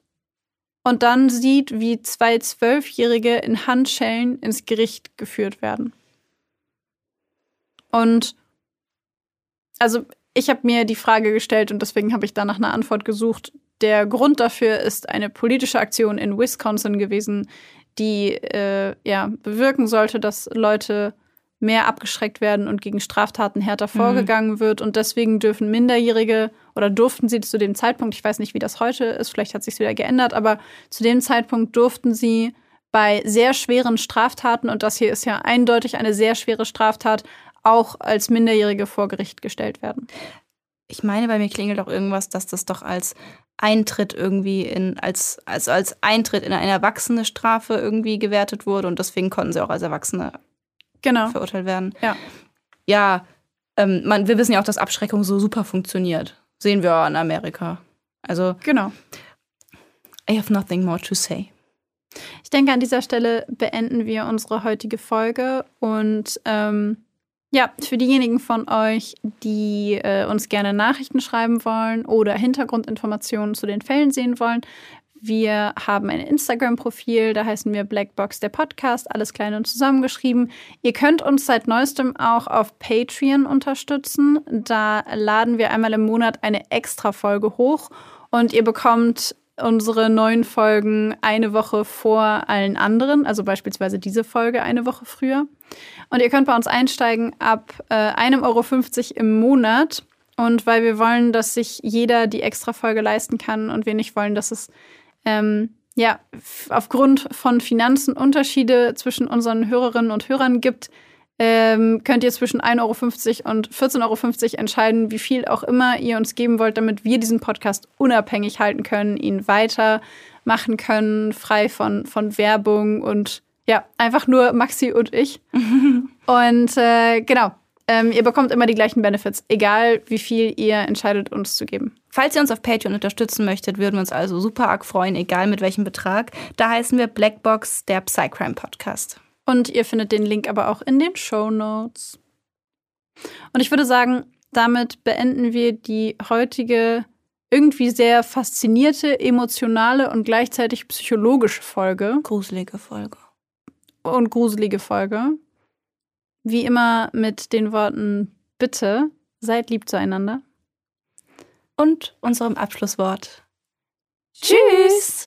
Speaker 2: und dann sieht, wie zwei Zwölfjährige in Handschellen ins Gericht geführt werden. Und also ich habe mir die Frage gestellt und deswegen habe ich da nach einer Antwort gesucht. Der Grund dafür ist eine politische Aktion in Wisconsin gewesen, die äh, ja bewirken sollte, dass Leute mehr abgeschreckt werden und gegen Straftaten härter vorgegangen wird. Und deswegen dürfen Minderjährige oder durften sie zu dem Zeitpunkt, ich weiß nicht, wie das heute ist, vielleicht hat sich wieder geändert, aber zu dem Zeitpunkt durften sie bei sehr schweren Straftaten, und das hier ist ja eindeutig eine sehr schwere Straftat, auch als Minderjährige vor Gericht gestellt werden.
Speaker 1: Ich meine, bei mir klingelt auch irgendwas, dass das doch als Eintritt irgendwie in, als, also als Eintritt in eine erwachsene Strafe irgendwie gewertet wurde und deswegen konnten sie auch als Erwachsene
Speaker 2: Genau.
Speaker 1: verurteilt werden.
Speaker 2: Ja.
Speaker 1: Ja, ähm, man, wir wissen ja auch, dass Abschreckung so super funktioniert. Sehen wir auch in Amerika. Also,
Speaker 2: Genau.
Speaker 1: I have nothing more to say.
Speaker 2: Ich denke, an dieser Stelle beenden wir unsere heutige Folge und ähm, ja, für diejenigen von euch, die äh, uns gerne Nachrichten schreiben wollen oder Hintergrundinformationen zu den Fällen sehen wollen, wir haben ein Instagram-Profil, da heißen wir Blackbox der Podcast, alles klein und zusammengeschrieben. Ihr könnt uns seit neuestem auch auf Patreon unterstützen. Da laden wir einmal im Monat eine Extra-Folge hoch und ihr bekommt unsere neuen Folgen eine Woche vor allen anderen, also beispielsweise diese Folge eine Woche früher. Und ihr könnt bei uns einsteigen ab äh, 1,50 Euro im Monat. Und weil wir wollen, dass sich jeder die Extra-Folge leisten kann und wir nicht wollen, dass es ähm, ja, aufgrund von Finanzen Unterschiede zwischen unseren Hörerinnen und Hörern gibt, ähm, könnt ihr zwischen 1,50 Euro und 14,50 Euro entscheiden, wie viel auch immer ihr uns geben wollt, damit wir diesen Podcast unabhängig halten können, ihn weitermachen können, frei von, von Werbung und ja, einfach nur Maxi und ich. und äh, genau, ähm, ihr bekommt immer die gleichen Benefits, egal wie viel ihr entscheidet, uns zu geben.
Speaker 1: Falls ihr uns auf Patreon unterstützen möchtet, würden wir uns also super arg freuen, egal mit welchem Betrag. Da heißen wir Blackbox, der Psycrime Podcast.
Speaker 2: Und ihr findet den Link aber auch in den Show Notes. Und ich würde sagen, damit beenden wir die heutige irgendwie sehr faszinierte, emotionale und gleichzeitig psychologische Folge.
Speaker 1: Gruselige Folge.
Speaker 2: Und gruselige Folge. Wie immer mit den Worten Bitte seid lieb zueinander.
Speaker 1: Und unserem Abschlusswort. Tschüss!